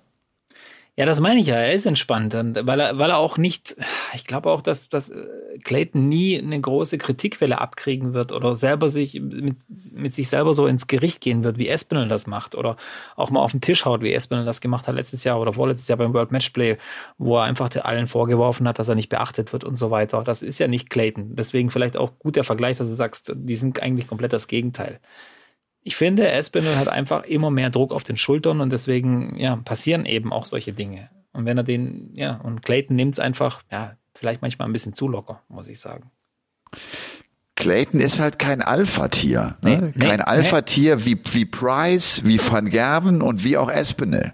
Ja, das meine ich ja. Er ist entspannt, weil er, weil er auch nicht, ich glaube auch, dass, dass äh, Clayton nie eine große Kritikwelle abkriegen wird oder selber sich mit, mit sich selber so ins Gericht gehen wird, wie Espinel das macht oder auch mal auf den Tisch haut, wie Espinel das gemacht hat letztes Jahr oder vorletztes Jahr beim World Matchplay, wo er einfach allen vorgeworfen hat, dass er nicht beachtet wird und so weiter. Das ist ja nicht Clayton. Deswegen vielleicht auch gut der Vergleich, dass du sagst, die sind eigentlich komplett das Gegenteil ich finde, Espinel hat einfach immer mehr Druck auf den Schultern und deswegen ja, passieren eben auch solche Dinge. Und wenn er den, ja, und Clayton nimmt es einfach, ja, vielleicht manchmal ein bisschen zu locker, muss ich sagen. Clayton ist halt kein Alpha-Tier. Ne? Nee, kein nee, Alpha-Tier nee. wie, wie Price, wie Van Gerven und wie auch Espinel.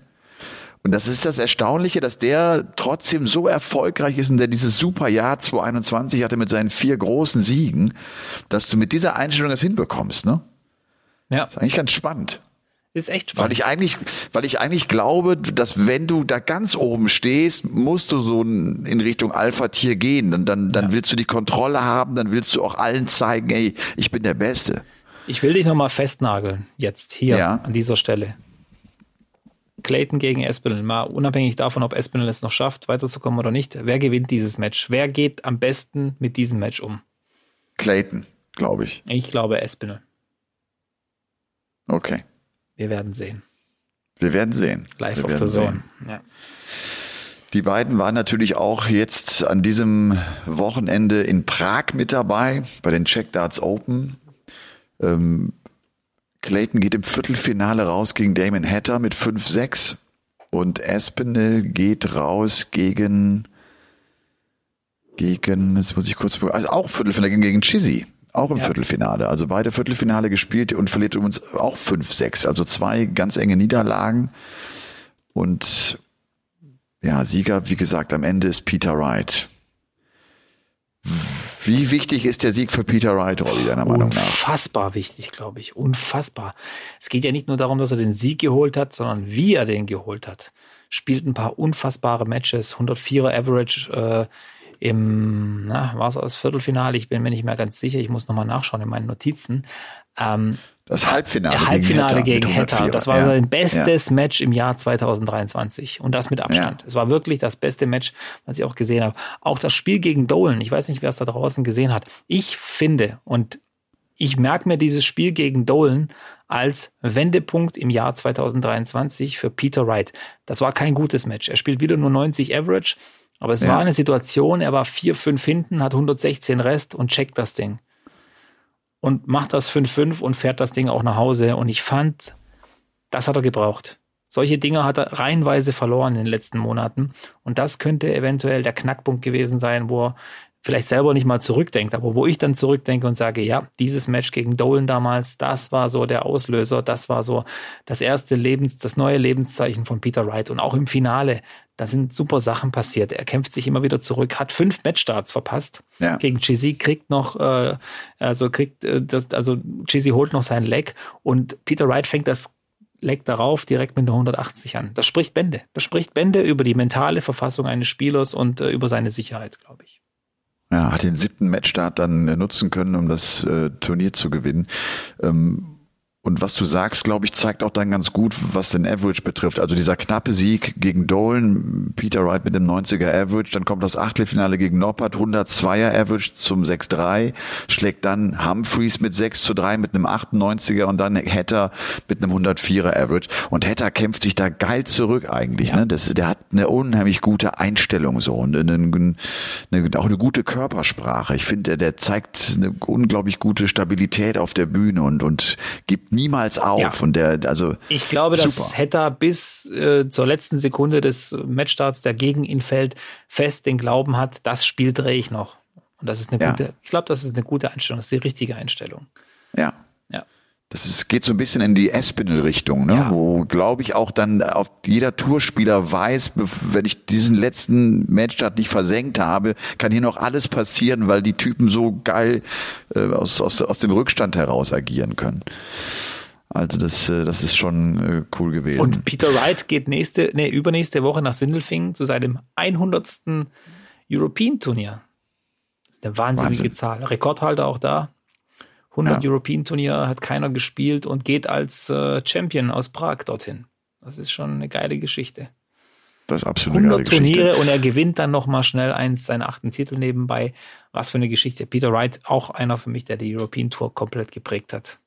Und das ist das Erstaunliche, dass der trotzdem so erfolgreich ist und der dieses super Jahr 2021 hatte mit seinen vier großen Siegen, dass du mit dieser Einstellung das hinbekommst, ne? Ja. Ist eigentlich ganz spannend. Ist echt spannend. Weil ich eigentlich, weil ich eigentlich glaube, dass wenn du da ganz oben stehst, musst du so in Richtung Alpha-Tier gehen. Dann, dann, dann ja. willst du die Kontrolle haben, dann willst du auch allen zeigen, ey, ich bin der Beste. Ich will dich nochmal festnageln, jetzt hier ja. an dieser Stelle. Clayton gegen Espinel. Mal unabhängig davon, ob Espinel es noch schafft, weiterzukommen oder nicht. Wer gewinnt dieses Match? Wer geht am besten mit diesem Match um? Clayton, glaube ich. Ich glaube Espinel. Okay. Wir werden sehen. Wir werden sehen. Live Wir auf der Zone. Ja. Die beiden waren natürlich auch jetzt an diesem Wochenende in Prag mit dabei bei den Check Darts Open. Ähm, Clayton geht im Viertelfinale raus gegen Damon Hatter mit 5-6 und Espinel geht raus gegen gegen, jetzt muss ich kurz, also auch Viertelfinale gegen Chizzy. Auch im ja. Viertelfinale. Also beide Viertelfinale gespielt und verliert übrigens auch 5-6. Also zwei ganz enge Niederlagen. Und ja, Sieger, wie gesagt, am Ende ist Peter Wright. Wie wichtig ist der Sieg für Peter Wright, Rolli, deiner Meinung nach? Unfassbar wichtig, glaube ich. Unfassbar. Es geht ja nicht nur darum, dass er den Sieg geholt hat, sondern wie er den geholt hat. Spielt ein paar unfassbare Matches, 104er Average äh, im, na, war es aus Viertelfinale? Ich bin mir nicht mehr ganz sicher. Ich muss nochmal nachschauen in meinen Notizen. Ähm, das Halbfinale, gegen Halbfinale gegen Hertha. Gegen Das war ja. sein bestes ja. Match im Jahr 2023 und das mit Abstand. Ja. Es war wirklich das beste Match, was ich auch gesehen habe. Auch das Spiel gegen Dolan, ich weiß nicht, wer es da draußen gesehen hat. Ich finde und ich merke mir dieses Spiel gegen Dolan als Wendepunkt im Jahr 2023 für Peter Wright. Das war kein gutes Match. Er spielt wieder nur 90 Average, aber es war eine Situation, er war 4-5 hinten, hat 116 Rest und checkt das Ding und macht das 5-5 und fährt das Ding auch nach Hause. Und ich fand, das hat er gebraucht. Solche Dinge hat er reihenweise verloren in den letzten Monaten. Und das könnte eventuell der Knackpunkt gewesen sein, wo er vielleicht selber nicht mal zurückdenkt, aber wo ich dann zurückdenke und sage, ja, dieses Match gegen Dolan damals, das war so der Auslöser, das war so das erste Lebens, das neue Lebenszeichen von Peter Wright und auch im Finale, da sind super Sachen passiert. Er kämpft sich immer wieder zurück, hat fünf Matchstarts verpasst ja. gegen Chizzy, kriegt noch, äh, also kriegt äh, das, also Chizzy holt noch sein Leg und Peter Wright fängt das Leg darauf direkt mit einer 180 an. Das spricht Bände. Das spricht Bände über die mentale Verfassung eines Spielers und äh, über seine Sicherheit, glaube ich. Ja, hat den siebten Matchstart dann äh, nutzen können, um das äh, Turnier zu gewinnen. Ähm, und was du sagst, glaube ich, zeigt auch dann ganz gut, was den Average betrifft. Also dieser knappe Sieg gegen Dolan, Peter Wright mit dem 90er Average, dann kommt das Achtelfinale gegen Noppert, 102er Average zum 6-3, schlägt dann Humphreys mit 6 zu 3 mit einem 98er und dann Hatter mit einem 104er Average. Und Hatter kämpft sich da geil zurück eigentlich. Ja. Ne? Das, der hat eine unheimlich gute Einstellung so und eine, eine, auch eine gute Körpersprache. Ich finde, der, der zeigt eine unglaublich gute Stabilität auf der Bühne und, und gibt niemals auf. Ja. Und der, also ich glaube, super. dass Hetta bis äh, zur letzten Sekunde des Matchstarts, der gegen ihn fällt, fest den Glauben hat, das Spiel drehe ich noch. Und das ist eine ja. gute, ich glaube, das ist eine gute Einstellung, das ist die richtige Einstellung. Ja. Das ist, geht so ein bisschen in die Espinel-Richtung, ne? Ja. wo, glaube ich, auch dann auf jeder Tourspieler weiß, wenn ich diesen letzten Matchstart nicht versenkt habe, kann hier noch alles passieren, weil die Typen so geil äh, aus, aus, aus dem Rückstand heraus agieren können. Also das, äh, das ist schon äh, cool gewesen. Und Peter Wright geht nächste, nee, übernächste Woche nach Sindelfingen zu seinem 100. European-Turnier. Das ist eine wahnsinnige Wahnsinn. Zahl. Rekordhalter auch da. 100 ja. European Turnier hat keiner gespielt und geht als äh, Champion aus Prag dorthin. Das ist schon eine geile Geschichte. Das ist absolut 100 Turniere und er gewinnt dann noch mal schnell eins, seinen achten Titel nebenbei. Was für eine Geschichte. Peter Wright, auch einer für mich, der die European Tour komplett geprägt hat.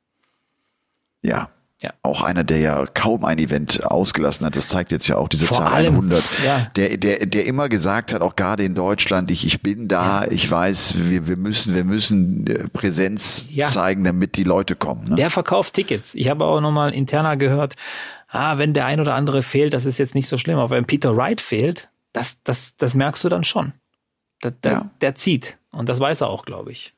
Ja, ja. Auch einer, der ja kaum ein Event ausgelassen hat. Das zeigt jetzt ja auch diese Vor Zahl allem, 100. Ja. Der, der, der immer gesagt hat, auch gerade in Deutschland, ich, ich bin da, ja. ich weiß, wir, wir müssen, wir müssen äh, Präsenz ja. zeigen, damit die Leute kommen. Ne? Der verkauft Tickets. Ich habe auch nochmal interner gehört, ah, wenn der ein oder andere fehlt, das ist jetzt nicht so schlimm. Aber wenn Peter Wright fehlt, das, das, das merkst du dann schon. Der, der, der zieht. Und das weiß er auch, glaube ich.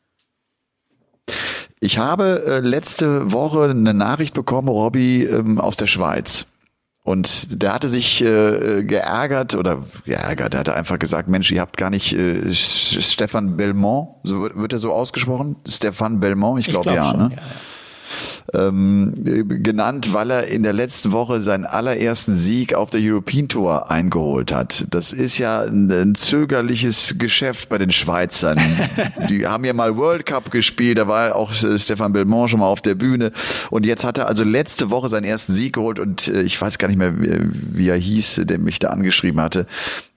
Ich habe äh, letzte Woche eine Nachricht bekommen, Robby, ähm, aus der Schweiz. Und der hatte sich äh, geärgert oder geärgert, er hatte einfach gesagt, Mensch, ihr habt gar nicht äh, Stefan Belmont, so wird, er so ausgesprochen? Stefan Belmont, ich glaube glaub ja, schon, ne? Ja, ja. Ähm, genannt, weil er in der letzten Woche seinen allerersten Sieg auf der European Tour eingeholt hat. Das ist ja ein, ein zögerliches Geschäft bei den Schweizern. *laughs* Die haben ja mal World Cup gespielt, da war auch Stefan Belmont schon mal auf der Bühne und jetzt hat er also letzte Woche seinen ersten Sieg geholt und äh, ich weiß gar nicht mehr, wie, er hieß, der mich da angeschrieben hatte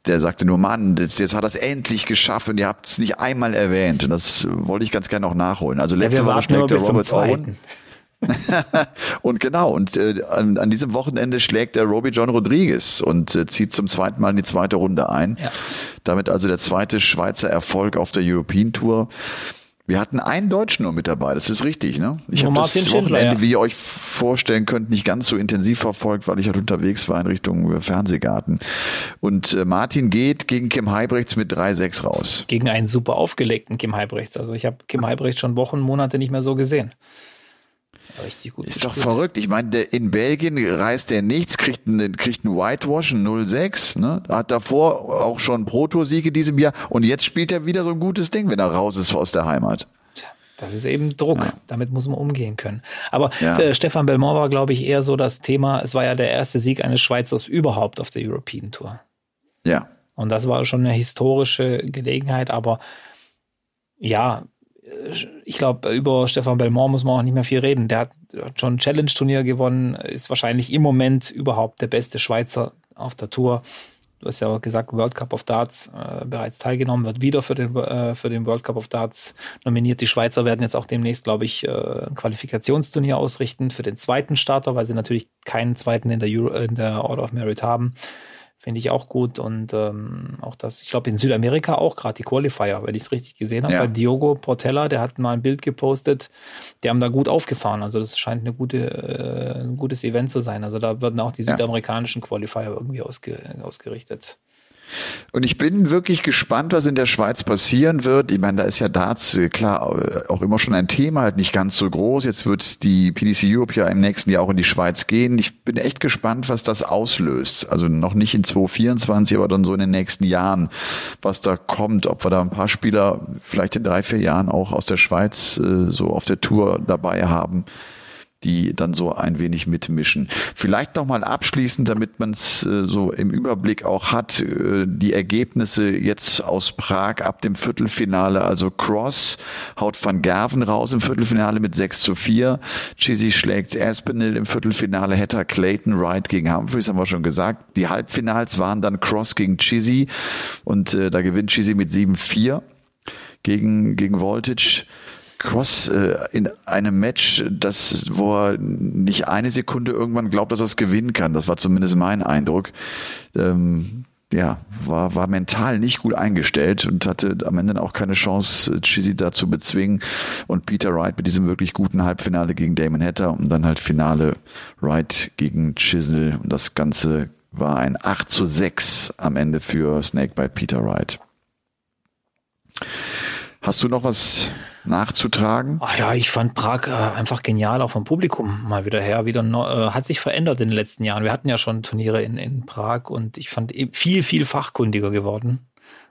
der sagte nur, Mann, jetzt, jetzt hat er es endlich geschafft und ihr habt es nicht einmal erwähnt. Und das wollte ich ganz gerne noch nachholen. Also letzte ja, Woche schlägt der Robert Owen. Und genau, und äh, an, an, diesem Wochenende schlägt der Robbie John Rodriguez und äh, zieht zum zweiten Mal in die zweite Runde ein. Ja. Damit also der zweite Schweizer Erfolg auf der European Tour. Wir hatten einen Deutschen nur mit dabei, das ist richtig, ne? Ich habe das Wochenende, ja. wie ihr euch vorstellen könnt, nicht ganz so intensiv verfolgt, weil ich halt unterwegs war in Richtung Fernsehgarten. Und äh, Martin geht gegen Kim Heibrechts mit 3-6 raus. Gegen einen super aufgelegten Kim Heibrechts. Also ich habe Kim Heibrechts schon Wochen, Monate nicht mehr so gesehen. Richtig gut. Ist gespielt. doch verrückt. Ich meine, in Belgien reißt der nichts, kriegt einen, kriegt einen Whitewash, einen 06, ne? Hat davor auch schon Proto-Siege diesem Jahr und jetzt spielt er wieder so ein gutes Ding, wenn er raus ist aus der Heimat. Das ist eben Druck. Ja. Damit muss man umgehen können. Aber ja. äh, Stefan Belmont war, glaube ich, eher so das Thema. Es war ja der erste Sieg eines Schweizers überhaupt auf der European Tour. Ja. Und das war schon eine historische Gelegenheit. Aber ja, ich glaube, über Stefan Belmont muss man auch nicht mehr viel reden. Der hat schon ein Challenge-Turnier gewonnen, ist wahrscheinlich im Moment überhaupt der beste Schweizer auf der Tour. Du hast ja gesagt, World Cup of Darts äh, bereits teilgenommen, wird wieder für den, äh, für den World Cup of Darts nominiert. Die Schweizer werden jetzt auch demnächst, glaube ich, äh, ein Qualifikationsturnier ausrichten für den zweiten Starter, weil sie natürlich keinen zweiten in der, Euro, in der Order of Merit haben. Finde ich auch gut. Und ähm, auch das, ich glaube, in Südamerika auch gerade die Qualifier, wenn ich es richtig gesehen habe. Ja. Bei Diogo Portella, der hat mal ein Bild gepostet, die haben da gut aufgefahren. Also das scheint eine gute, äh, ein gutes Event zu sein. Also da werden auch die südamerikanischen Qualifier irgendwie ausge, ausgerichtet. Und ich bin wirklich gespannt, was in der Schweiz passieren wird. Ich meine, da ist ja Darts äh, klar äh, auch immer schon ein Thema, halt nicht ganz so groß. Jetzt wird die PDC Europe ja im nächsten Jahr auch in die Schweiz gehen. Ich bin echt gespannt, was das auslöst. Also noch nicht in 2024, aber dann so in den nächsten Jahren, was da kommt. Ob wir da ein paar Spieler vielleicht in drei, vier Jahren auch aus der Schweiz äh, so auf der Tour dabei haben die dann so ein wenig mitmischen. Vielleicht nochmal abschließend, damit man es äh, so im Überblick auch hat, äh, die Ergebnisse jetzt aus Prag ab dem Viertelfinale. Also Cross haut Van Gerven raus im Viertelfinale mit 6 zu 4. Chizzy schlägt Aspinall im Viertelfinale, Hatter Clayton, Wright gegen Humphreys, haben wir schon gesagt. Die Halbfinals waren dann Cross gegen Chizzy und äh, da gewinnt Chizzy mit 7-4 gegen, gegen Voltage. Cross äh, in einem Match, das, wo er nicht eine Sekunde irgendwann glaubt, dass er es gewinnen kann. Das war zumindest mein Eindruck. Ähm, ja, war, war mental nicht gut eingestellt und hatte am Ende auch keine Chance, Chizzy da zu bezwingen. Und Peter Wright mit diesem wirklich guten Halbfinale gegen Damon Hatter und dann halt Finale Wright gegen Chisel. Und das Ganze war ein 8 zu 6 am Ende für Snakebite Peter Wright. Hast du noch was nachzutragen? Ach ja, ich fand Prag äh, einfach genial, auch vom Publikum mal wieder her. Wieder äh, hat sich verändert in den letzten Jahren. Wir hatten ja schon Turniere in, in Prag und ich fand viel, viel fachkundiger geworden.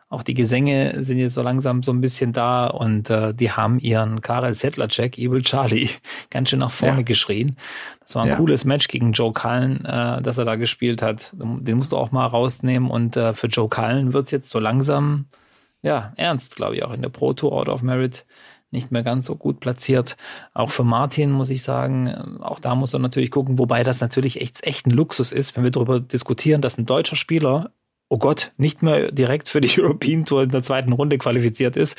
Auch die Gesänge sind jetzt so langsam so ein bisschen da und äh, die haben ihren Karel Settlercheck, Evil Charlie, *laughs* ganz schön nach vorne ja. geschrien. Das war ein ja. cooles Match gegen Joe Cullen, äh, das er da gespielt hat. Den musst du auch mal rausnehmen und äh, für Joe Cullen wird's jetzt so langsam ja, ernst, glaube ich, auch in der Pro Tour Out of Merit nicht mehr ganz so gut platziert. Auch für Martin muss ich sagen, äh, auch da muss er natürlich gucken, wobei das natürlich echt, echt ein Luxus ist, wenn wir darüber diskutieren, dass ein deutscher Spieler, oh Gott, nicht mehr direkt für die *laughs* European Tour in der zweiten Runde qualifiziert ist.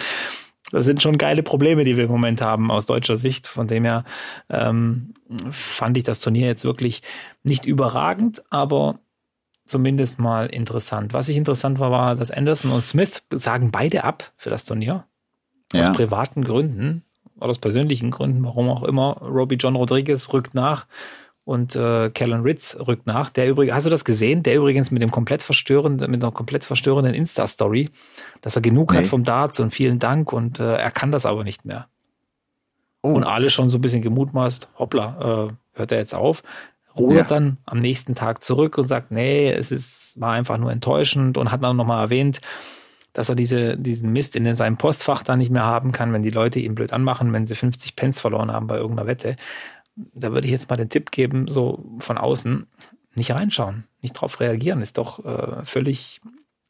Das sind schon geile Probleme, die wir im Moment haben aus deutscher Sicht. Von dem her ähm, fand ich das Turnier jetzt wirklich nicht überragend, aber zumindest mal interessant. Was ich interessant war, war, dass Anderson und Smith sagen beide ab für das Turnier. Aus ja. privaten Gründen oder aus persönlichen Gründen, warum auch immer. Robbie John Rodriguez rückt nach und äh, Kellen Ritz rückt nach. Der übrigens, hast du das gesehen? Der übrigens mit dem komplett verstörenden, mit einer komplett verstörenden Insta-Story, dass er genug nee. hat vom Darts und vielen Dank und äh, er kann das aber nicht mehr. Oh. Und alle schon so ein bisschen gemutmaßt, hoppla, äh, hört er jetzt auf? Rudert ja. dann am nächsten Tag zurück und sagt, nee, es ist, war einfach nur enttäuschend und hat dann nochmal erwähnt, dass er diese, diesen Mist in seinem Postfach da nicht mehr haben kann, wenn die Leute ihn blöd anmachen, wenn sie 50 Pence verloren haben bei irgendeiner Wette. da würde ich jetzt mal den Tipp geben, so von außen, nicht reinschauen, nicht drauf reagieren, ist doch äh, völlig,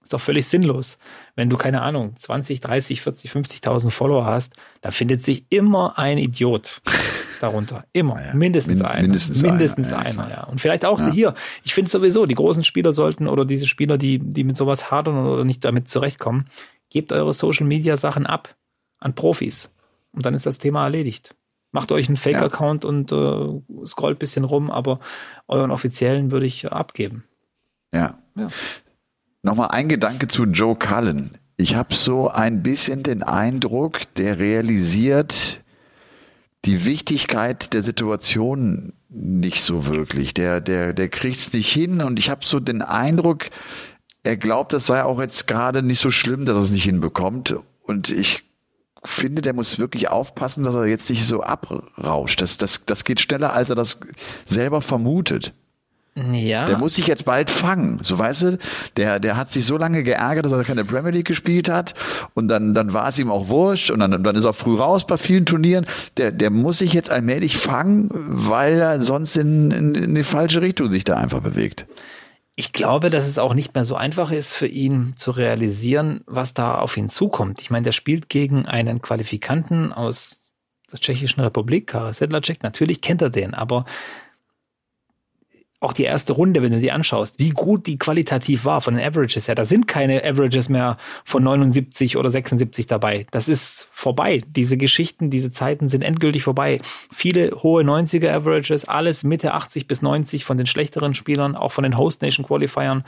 ist doch völlig sinnlos. Wenn du, keine Ahnung, 20, 30, 40, 50.000 Follower hast, da findet sich immer ein Idiot *laughs* darunter. Immer. Ja, mindestens min einer. Mindestens, mindestens einer, einer, ja. Und vielleicht auch ja. hier. Ich finde sowieso, die großen Spieler sollten oder diese Spieler, die, die mit sowas hadern oder nicht damit zurechtkommen, gebt eure Social Media Sachen ab an Profis. Und dann ist das Thema erledigt. Macht euch einen Fake-Account und äh, scrollt bisschen rum, aber euren offiziellen würde ich abgeben. Ja. ja. Nochmal ein Gedanke zu Joe Cullen. Ich habe so ein bisschen den Eindruck, der realisiert die Wichtigkeit der Situation nicht so wirklich. Der, der, der kriegt es nicht hin und ich habe so den Eindruck, er glaubt, das sei auch jetzt gerade nicht so schlimm, dass er es nicht hinbekommt. Und ich finde, der muss wirklich aufpassen, dass er jetzt nicht so abrauscht. Das, das, das geht schneller, als er das selber vermutet. Ja. Der muss sich jetzt bald fangen. So weißt du, der, der hat sich so lange geärgert, dass er keine Premier League gespielt hat. Und dann, dann war es ihm auch wurscht. Und dann, dann ist er früh raus bei vielen Turnieren. Der, der muss sich jetzt allmählich fangen, weil er sonst in, in, in die falsche Richtung sich da einfach bewegt. Ich glaube, dass es auch nicht mehr so einfach ist für ihn zu realisieren, was da auf ihn zukommt. Ich meine, der spielt gegen einen Qualifikanten aus der Tschechischen Republik, Karel Sedlacek. Natürlich kennt er den, aber auch die erste Runde, wenn du die anschaust, wie gut die qualitativ war von den Averages her. Da sind keine Averages mehr von 79 oder 76 dabei. Das ist vorbei. Diese Geschichten, diese Zeiten sind endgültig vorbei. Viele hohe 90er Averages, alles Mitte 80 bis 90 von den schlechteren Spielern, auch von den Host Nation Qualifiern.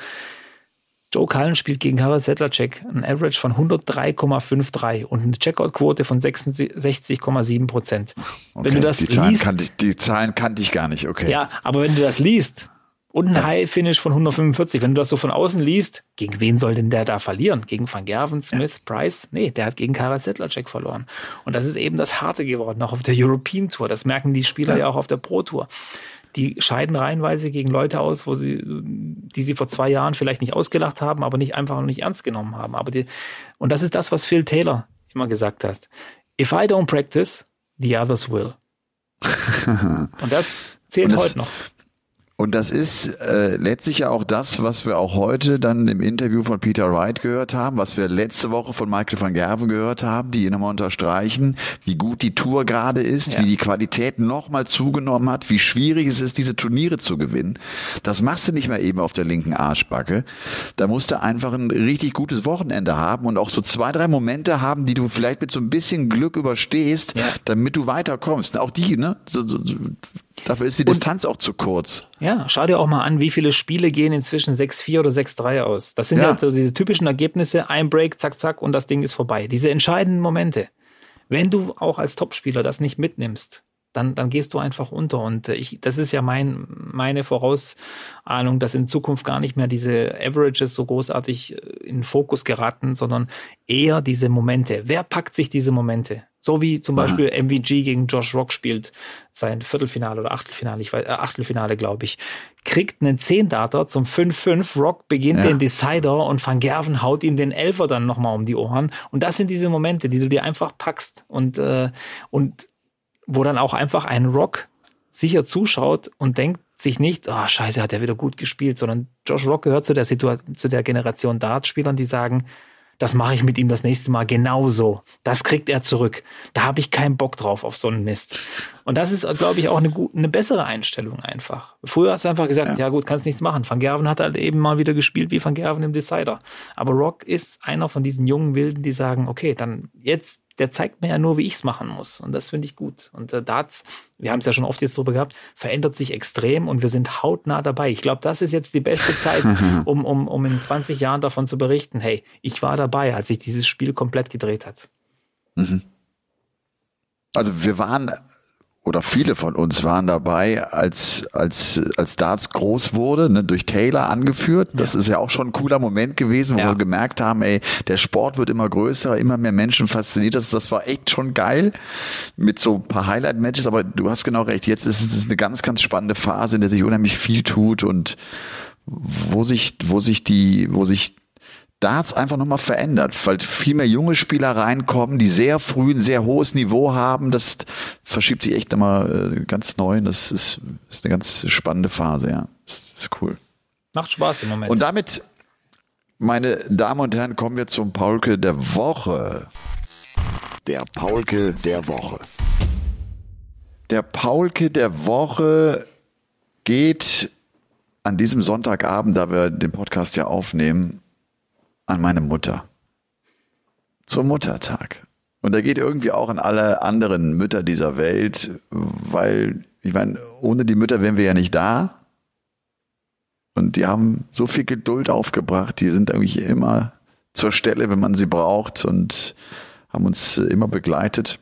Joe Cullen spielt gegen Karel Sedlacek ein Average von 103,53 und eine Checkout-Quote von 66,7 Prozent. Okay, wenn du das die, Zahlen liest, kannte ich, die Zahlen kannte ich gar nicht, okay. Ja, aber wenn du das liest und ein High-Finish von 145, wenn du das so von außen liest, gegen wen soll denn der da verlieren? Gegen Van Gerven, Smith. Price? Nee, der hat gegen Karel Sedlacek verloren. Und das ist eben das Harte geworden, auch auf der European Tour. Das merken die Spieler ja, ja auch auf der Pro Tour die scheiden reihenweise gegen Leute aus, wo sie, die sie vor zwei Jahren vielleicht nicht ausgelacht haben, aber nicht einfach noch nicht ernst genommen haben. Aber die, und das ist das, was Phil Taylor immer gesagt hat. If I don't practice, the others will. *laughs* und das zählt und das, heute noch. Und das ist äh, letztlich ja auch das, was wir auch heute dann im Interview von Peter Wright gehört haben, was wir letzte Woche von Michael van Gerven gehört haben, die nochmal unterstreichen, wie gut die Tour gerade ist, ja. wie die Qualität nochmal zugenommen hat, wie schwierig es ist, diese Turniere zu gewinnen. Das machst du nicht mehr eben auf der linken Arschbacke. Da musst du einfach ein richtig gutes Wochenende haben und auch so zwei, drei Momente haben, die du vielleicht mit so ein bisschen Glück überstehst, ja. damit du weiterkommst. Auch die, ne? So, so, Dafür ist die Distanz und, auch zu kurz. Ja, schau dir auch mal an, wie viele Spiele gehen inzwischen 6-4 oder 6-3 aus. Das sind ja, ja so diese typischen Ergebnisse, ein Break, zack, zack und das Ding ist vorbei. Diese entscheidenden Momente. Wenn du auch als Topspieler das nicht mitnimmst, dann, dann gehst du einfach unter. Und ich, das ist ja mein, meine Vorausahnung, dass in Zukunft gar nicht mehr diese Averages so großartig äh, in Fokus geraten, sondern eher diese Momente. Wer packt sich diese Momente? So wie zum Beispiel Aha. MVG gegen Josh Rock spielt, sein Viertelfinale oder Achtelfinale, ich weiß, äh, Achtelfinale, glaube ich, kriegt einen 10-Data zum 5-5, Rock beginnt ja. den Decider und Van Gerven haut ihm den Elfer dann nochmal um die Ohren. Und das sind diese Momente, die du dir einfach packst und, äh, und wo dann auch einfach ein Rock sicher zuschaut und denkt sich nicht, oh scheiße, hat er wieder gut gespielt, sondern Josh Rock gehört zu der Situation, zu der Generation Dartspielern, die sagen, das mache ich mit ihm das nächste Mal genauso. Das kriegt er zurück. Da habe ich keinen Bock drauf auf so einen Mist. Und das ist, glaube ich, auch eine, gute, eine bessere Einstellung einfach. Früher hast du einfach gesagt, ja, ja gut, kannst nichts machen. Van Gerven hat halt eben mal wieder gespielt wie Van Gerven im Decider. Aber Rock ist einer von diesen jungen Wilden, die sagen, okay, dann jetzt der zeigt mir ja nur, wie ich es machen muss. Und das finde ich gut. Und äh, Darts, wir haben es ja schon oft jetzt drüber gehabt, verändert sich extrem und wir sind hautnah dabei. Ich glaube, das ist jetzt die beste Zeit, *laughs* um, um, um in 20 Jahren davon zu berichten, hey, ich war dabei, als sich dieses Spiel komplett gedreht hat. Mhm. Also wir waren oder viele von uns waren dabei, als, als, als Darts groß wurde, ne, durch Taylor angeführt. Das ja. ist ja auch schon ein cooler Moment gewesen, wo ja. wir gemerkt haben, ey, der Sport wird immer größer, immer mehr Menschen fasziniert. Das, das war echt schon geil mit so ein paar Highlight-Matches, aber du hast genau recht. Jetzt ist es eine ganz, ganz spannende Phase, in der sich unheimlich viel tut und wo sich, wo sich die, wo sich Darts einfach nochmal verändert, weil viel mehr junge Spieler reinkommen, die sehr früh ein sehr hohes Niveau haben. Das verschiebt sich echt nochmal äh, ganz neu. Das ist, ist eine ganz spannende Phase, ja. Das ist cool. Macht Spaß im Moment. Und damit, meine Damen und Herren, kommen wir zum Paulke der Woche. Der Paulke der Woche. Der Paulke der Woche geht an diesem Sonntagabend, da wir den Podcast ja aufnehmen, an meine Mutter. Zum Muttertag. Und er geht irgendwie auch an alle anderen Mütter dieser Welt, weil, ich meine, ohne die Mütter wären wir ja nicht da. Und die haben so viel Geduld aufgebracht, die sind irgendwie immer zur Stelle, wenn man sie braucht und haben uns immer begleitet.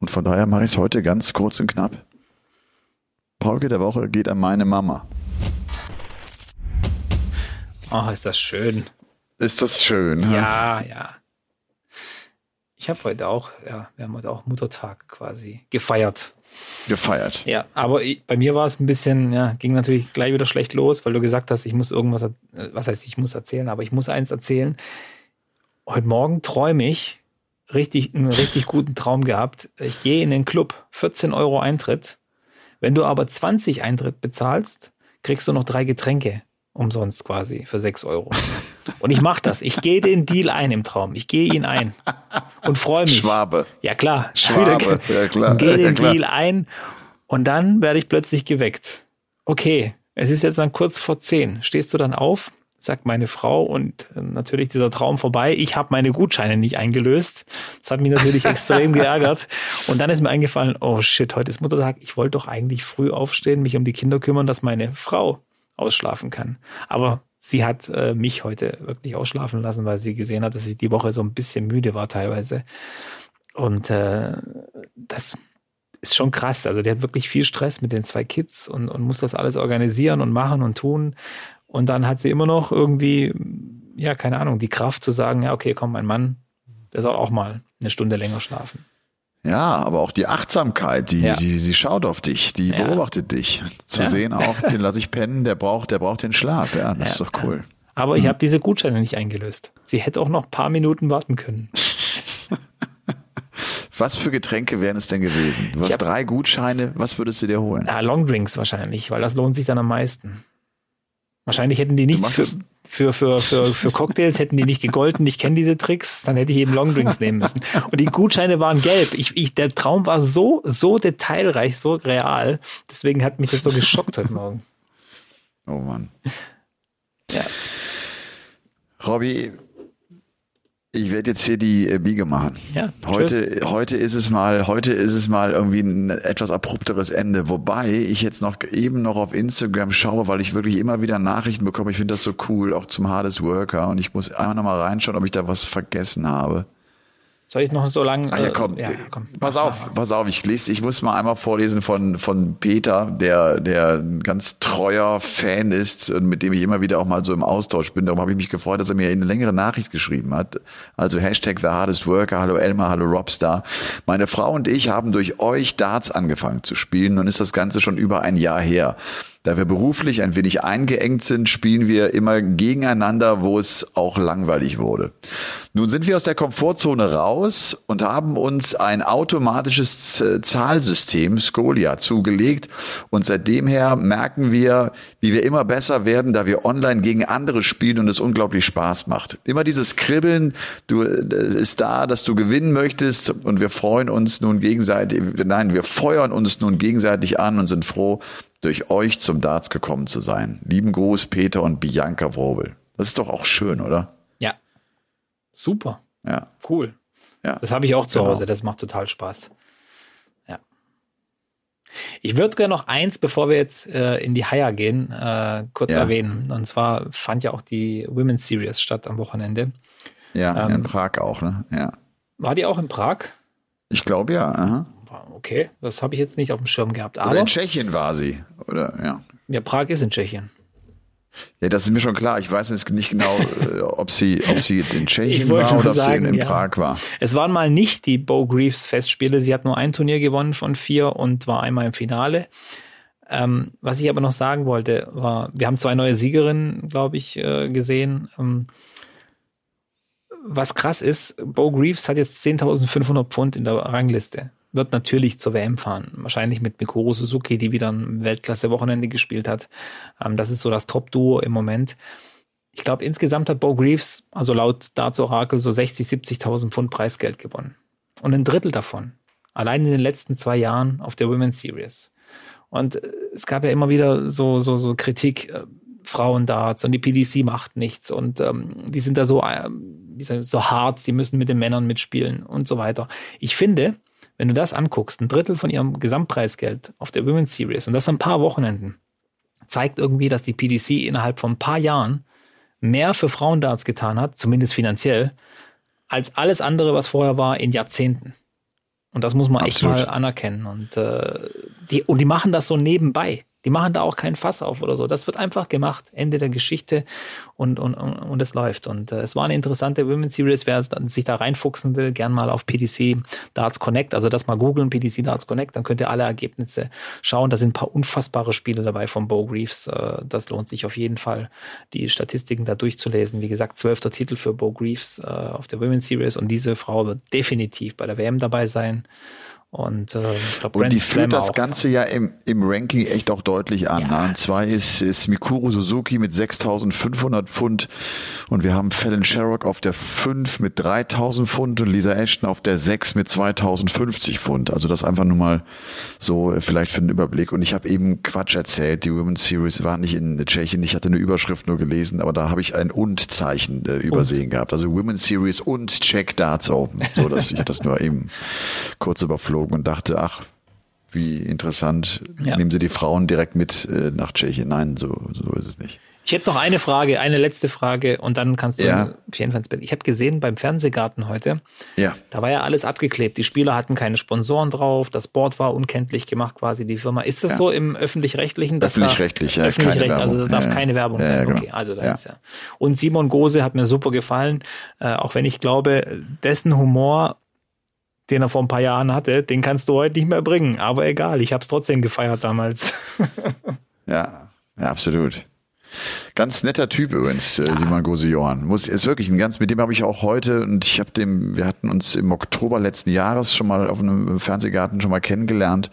Und von daher mache ich es heute ganz kurz und knapp. Paulke der Woche geht an meine Mama. Oh, ist das schön. Ist das schön? Ja, ja. Ich habe heute auch, ja, wir haben heute auch Muttertag quasi gefeiert. Gefeiert. Ja, aber bei mir war es ein bisschen, ja, ging natürlich gleich wieder schlecht los, weil du gesagt hast, ich muss irgendwas, äh, was heißt, ich muss erzählen, aber ich muss eins erzählen. Heute Morgen träume ich, richtig, einen richtig guten Traum gehabt. Ich gehe in den Club, 14 Euro Eintritt. Wenn du aber 20 Eintritt bezahlst, kriegst du noch drei Getränke umsonst quasi für 6 Euro. Und ich mache das. Ich gehe den Deal ein im Traum. Ich gehe ihn ein und freue mich. Schwabe. Ja klar. Schwabe. Ja klar. Gehe den ja, Deal ein und dann werde ich plötzlich geweckt. Okay, es ist jetzt dann kurz vor 10. Stehst du dann auf? sagt meine Frau und äh, natürlich dieser Traum vorbei. Ich habe meine Gutscheine nicht eingelöst. Das hat mich natürlich *laughs* extrem geärgert. Und dann ist mir eingefallen, oh shit, heute ist Muttertag. Ich wollte doch eigentlich früh aufstehen, mich um die Kinder kümmern, dass meine Frau ausschlafen kann. Aber sie hat äh, mich heute wirklich ausschlafen lassen, weil sie gesehen hat, dass ich die Woche so ein bisschen müde war teilweise. Und äh, das ist schon krass. Also die hat wirklich viel Stress mit den zwei Kids und, und muss das alles organisieren und machen und tun. Und dann hat sie immer noch irgendwie, ja, keine Ahnung, die Kraft zu sagen, ja, okay, komm, mein Mann, der soll auch mal eine Stunde länger schlafen. Ja, aber auch die Achtsamkeit, die, ja. sie, sie schaut auf dich, die ja. beobachtet dich. Zu ja. sehen auch, *laughs* den lasse ich pennen, der braucht, der braucht den Schlaf. Ja, das ist doch cool. Aber ich hm. habe diese Gutscheine nicht eingelöst. Sie hätte auch noch ein paar Minuten warten können. *laughs* Was für Getränke wären es denn gewesen? Du hast drei Gutscheine, was würdest du dir holen? Ja, Longdrinks wahrscheinlich, weil das lohnt sich dann am meisten. Wahrscheinlich hätten die nicht für, für, für, für, für Cocktails hätten die nicht gegolten. Ich kenne diese Tricks, dann hätte ich eben Longdrinks nehmen müssen. Und die Gutscheine waren gelb. Ich, ich, der Traum war so, so detailreich, so real. Deswegen hat mich das so geschockt heute Morgen. Oh Mann. Ja. Robby, ich werde jetzt hier die äh, Biege machen. Ja, heute, heute ist es mal, heute ist es mal irgendwie ein etwas abrupteres Ende. Wobei ich jetzt noch eben noch auf Instagram schaue, weil ich wirklich immer wieder Nachrichten bekomme. Ich finde das so cool, auch zum Hardest Worker. Und ich muss einmal noch mal reinschauen, ob ich da was vergessen habe. Soll ich noch so lange? Ah, ja, komm. Äh, ja, komm. Pass auf, pass auf, ich lese, ich muss mal einmal vorlesen von, von Peter, der, der ein ganz treuer Fan ist und mit dem ich immer wieder auch mal so im Austausch bin. Darum habe ich mich gefreut, dass er mir eine längere Nachricht geschrieben hat. Also Hashtag The Hardest Worker, hallo Elmar, hallo Robstar. Meine Frau und ich haben durch euch Darts angefangen zu spielen. Nun ist das Ganze schon über ein Jahr her. Da wir beruflich ein wenig eingeengt sind, spielen wir immer gegeneinander, wo es auch langweilig wurde. Nun sind wir aus der Komfortzone raus und haben uns ein automatisches Zahlsystem, Scolia, zugelegt. Und seitdem her merken wir, wie wir immer besser werden, da wir online gegen andere spielen und es unglaublich Spaß macht. Immer dieses Kribbeln, du, ist da, dass du gewinnen möchtest und wir freuen uns nun gegenseitig, nein, wir feuern uns nun gegenseitig an und sind froh, durch euch zum Darts gekommen zu sein. Lieben Gruß, Peter und Bianca Wrobel. Das ist doch auch schön, oder? Ja. Super. Ja. Cool. Ja. Das habe ich auch zu genau. Hause. Das macht total Spaß. Ja. Ich würde gerne noch eins, bevor wir jetzt äh, in die Haier gehen, äh, kurz ja. erwähnen. Und zwar fand ja auch die Women's Series statt am Wochenende. Ja, ähm, in Prag auch, ne? Ja. War die auch in Prag? Ich glaube ja. Aha okay, das habe ich jetzt nicht auf dem Schirm gehabt. Aber oder in Tschechien war sie, oder? Ja. Ja, Prag ist in Tschechien. Ja, das ist mir schon klar. Ich weiß jetzt nicht genau, *laughs* äh, ob sie, ob sie jetzt in Tschechien war oder sagen, ob sie in, in ja. Prag war. Es waren mal nicht die Bo Greaves Festspiele. Sie hat nur ein Turnier gewonnen von vier und war einmal im Finale. Ähm, was ich aber noch sagen wollte, war, wir haben zwei neue Siegerinnen, glaube ich, äh, gesehen. Ähm, was krass ist, Bo Greaves hat jetzt 10.500 Pfund in der Rangliste. Wird natürlich zur WM fahren. Wahrscheinlich mit Mikoro Suzuki, die wieder ein Weltklasse-Wochenende gespielt hat. Ähm, das ist so das Top-Duo im Moment. Ich glaube, insgesamt hat Bo Greaves, also laut Darts Orakel, so 60, 70.000 Pfund Preisgeld gewonnen. Und ein Drittel davon. Allein in den letzten zwei Jahren auf der Women's Series. Und äh, es gab ja immer wieder so, so, so Kritik, äh, Frauendarts und die PDC macht nichts und ähm, die sind da so, äh, so hart, die müssen mit den Männern mitspielen und so weiter. Ich finde, wenn du das anguckst, ein Drittel von ihrem Gesamtpreisgeld auf der Women's Series und das ein paar Wochenenden, zeigt irgendwie, dass die PDC innerhalb von ein paar Jahren mehr für Frauendarts getan hat, zumindest finanziell, als alles andere, was vorher war, in Jahrzehnten. Und das muss man Absolut. echt mal anerkennen. Und, äh, die, und die machen das so nebenbei. Die machen da auch keinen Fass auf oder so. Das wird einfach gemacht. Ende der Geschichte und, und, und, und es läuft. Und äh, es war eine interessante Women's Series. Wer sich da reinfuchsen will, gern mal auf PDC Darts Connect, also das mal googeln, PDC Darts Connect, dann könnt ihr alle Ergebnisse schauen. Da sind ein paar unfassbare Spiele dabei von Bo Greaves. Äh, das lohnt sich auf jeden Fall, die Statistiken da durchzulesen. Wie gesagt, zwölfter Titel für Bo Greaves äh, auf der Women's Series und diese Frau wird definitiv bei der WM dabei sein. Und, äh, glaub, und die führt das Ganze ja im, im Ranking echt auch deutlich an. Ja, ne? Zwei ist, ist Mikuru Suzuki mit 6.500 Pfund und wir haben Fallon Sherrock auf der 5 mit 3.000 Pfund und Lisa Ashton auf der 6 mit 2.050 Pfund. Also das einfach nur mal so äh, vielleicht für den Überblick. Und ich habe eben Quatsch erzählt. Die Women's Series war nicht in Tschechien. Ich hatte eine Überschrift nur gelesen, aber da habe ich ein Und-Zeichen äh, übersehen und. gehabt. Also Women's Series und Czech Darts Open. So, dass ich das nur eben kurz überflogen geflogen und dachte, ach, wie interessant, ja. nehmen Sie die Frauen direkt mit äh, nach Tschechien. Nein, so, so ist es nicht. Ich hätte noch eine Frage, eine letzte Frage und dann kannst du ja. Ich habe gesehen beim Fernsehgarten heute, ja. da war ja alles abgeklebt. Die Spieler hatten keine Sponsoren drauf, das Board war unkenntlich gemacht, quasi die Firma. Ist das ja. so im öffentlich-rechtlichen? Öffentlich-rechtlich, ja. Öffentlich keine Werbung. Also darf ja. keine Werbung sein. Genau. Okay, also das ist ja. Und Simon Gose hat mir super gefallen, äh, auch wenn ich glaube, dessen Humor den er vor ein paar Jahren hatte, den kannst du heute nicht mehr bringen. Aber egal, ich habe es trotzdem gefeiert damals. *laughs* ja, ja, absolut. Ganz netter Typ übrigens, äh, ja. Simon Gose Johann. Muss, ist wirklich ein ganz, mit dem habe ich auch heute und ich habe dem, wir hatten uns im Oktober letzten Jahres schon mal auf einem Fernsehgarten schon mal kennengelernt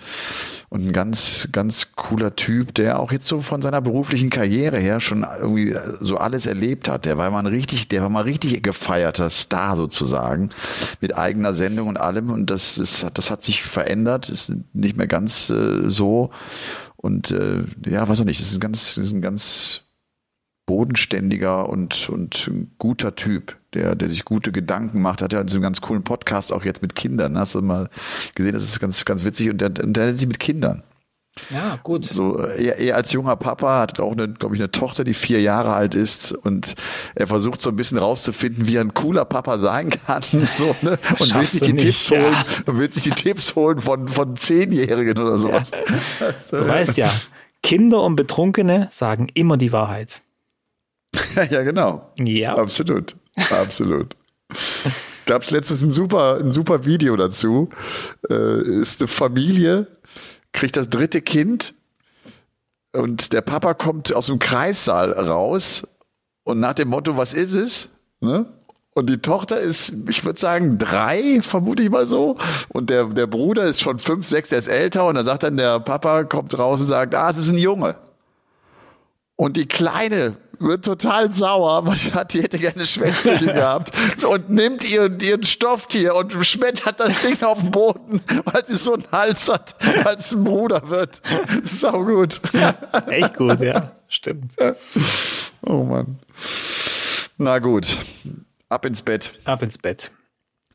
und ein ganz, ganz cooler Typ, der auch jetzt so von seiner beruflichen Karriere her schon irgendwie so alles erlebt hat. Der war mal ein richtig, der war mal richtig gefeierter Star sozusagen mit eigener Sendung und allem und das ist, das hat sich verändert, ist nicht mehr ganz äh, so und äh, ja, weiß auch nicht, das ist ein ganz, das ist ein ganz bodenständiger und, und guter Typ, der, der sich gute Gedanken macht. Hat ja diesen ganz coolen Podcast auch jetzt mit Kindern. Hast du mal gesehen? Das ist ganz, ganz witzig. Und der, der hat sich mit Kindern. Ja, gut. So, er, er als junger Papa hat auch eine, glaube ich, eine Tochter, die vier Jahre alt ist und er versucht so ein bisschen rauszufinden, wie er ein cooler Papa sein kann, *laughs* so, ne? Und will sich die nicht, Tipps ja. holen, und will sich die Tipps holen von, von Zehnjährigen oder sowas. Ja. Du weißt ja, Kinder und Betrunkene sagen immer die Wahrheit. *laughs* ja, genau. Ja. Absolut. Absolut. *laughs* Gab es letztens ein super, ein super Video dazu. Äh, ist eine Familie, kriegt das dritte Kind und der Papa kommt aus dem Kreissaal raus und nach dem Motto, was ist es? Ne? Und die Tochter ist, ich würde sagen, drei, vermute ich mal so. Und der, der Bruder ist schon fünf, sechs, der ist älter. Und da sagt dann der Papa, kommt raus und sagt, ah, es ist ein Junge. Und die Kleine wird total sauer, weil die, hätte gerne Schwänzchen *laughs* gehabt und nimmt ihren, ihren Stofftier und schmettert das Ding auf den Boden, weil sie so einen Hals hat, weil es ein Bruder wird. Sau gut. Echt gut, ja. Stimmt. Oh Mann. Na gut. Ab ins Bett. Ab ins Bett.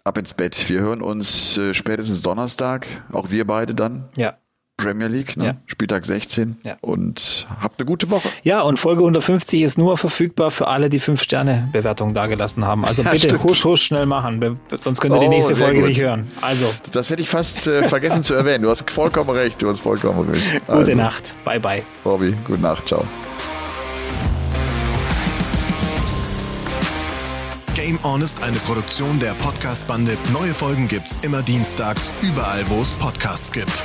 Ab ins Bett. Wir hören uns äh, spätestens Donnerstag. Auch wir beide dann. Ja. Premier League, ne? ja. Spieltag 16. Ja. Und habt eine gute Woche. Ja, und Folge 150 ist nur verfügbar für alle, die 5-Sterne-Bewertungen dagelassen haben. Also *laughs* ja, bitte stimmt. husch, husch schnell machen, sonst könnt ihr oh, die nächste Folge gut. nicht hören. Also. Das hätte ich fast äh, vergessen zu erwähnen. Du hast vollkommen recht, du hast vollkommen recht. *laughs* Gute also. Nacht. Bye, bye. Bobby, gute Nacht. Ciao. Game On ist eine Produktion der Podcast-Bande. Neue Folgen gibt's immer dienstags, überall, wo es Podcasts gibt.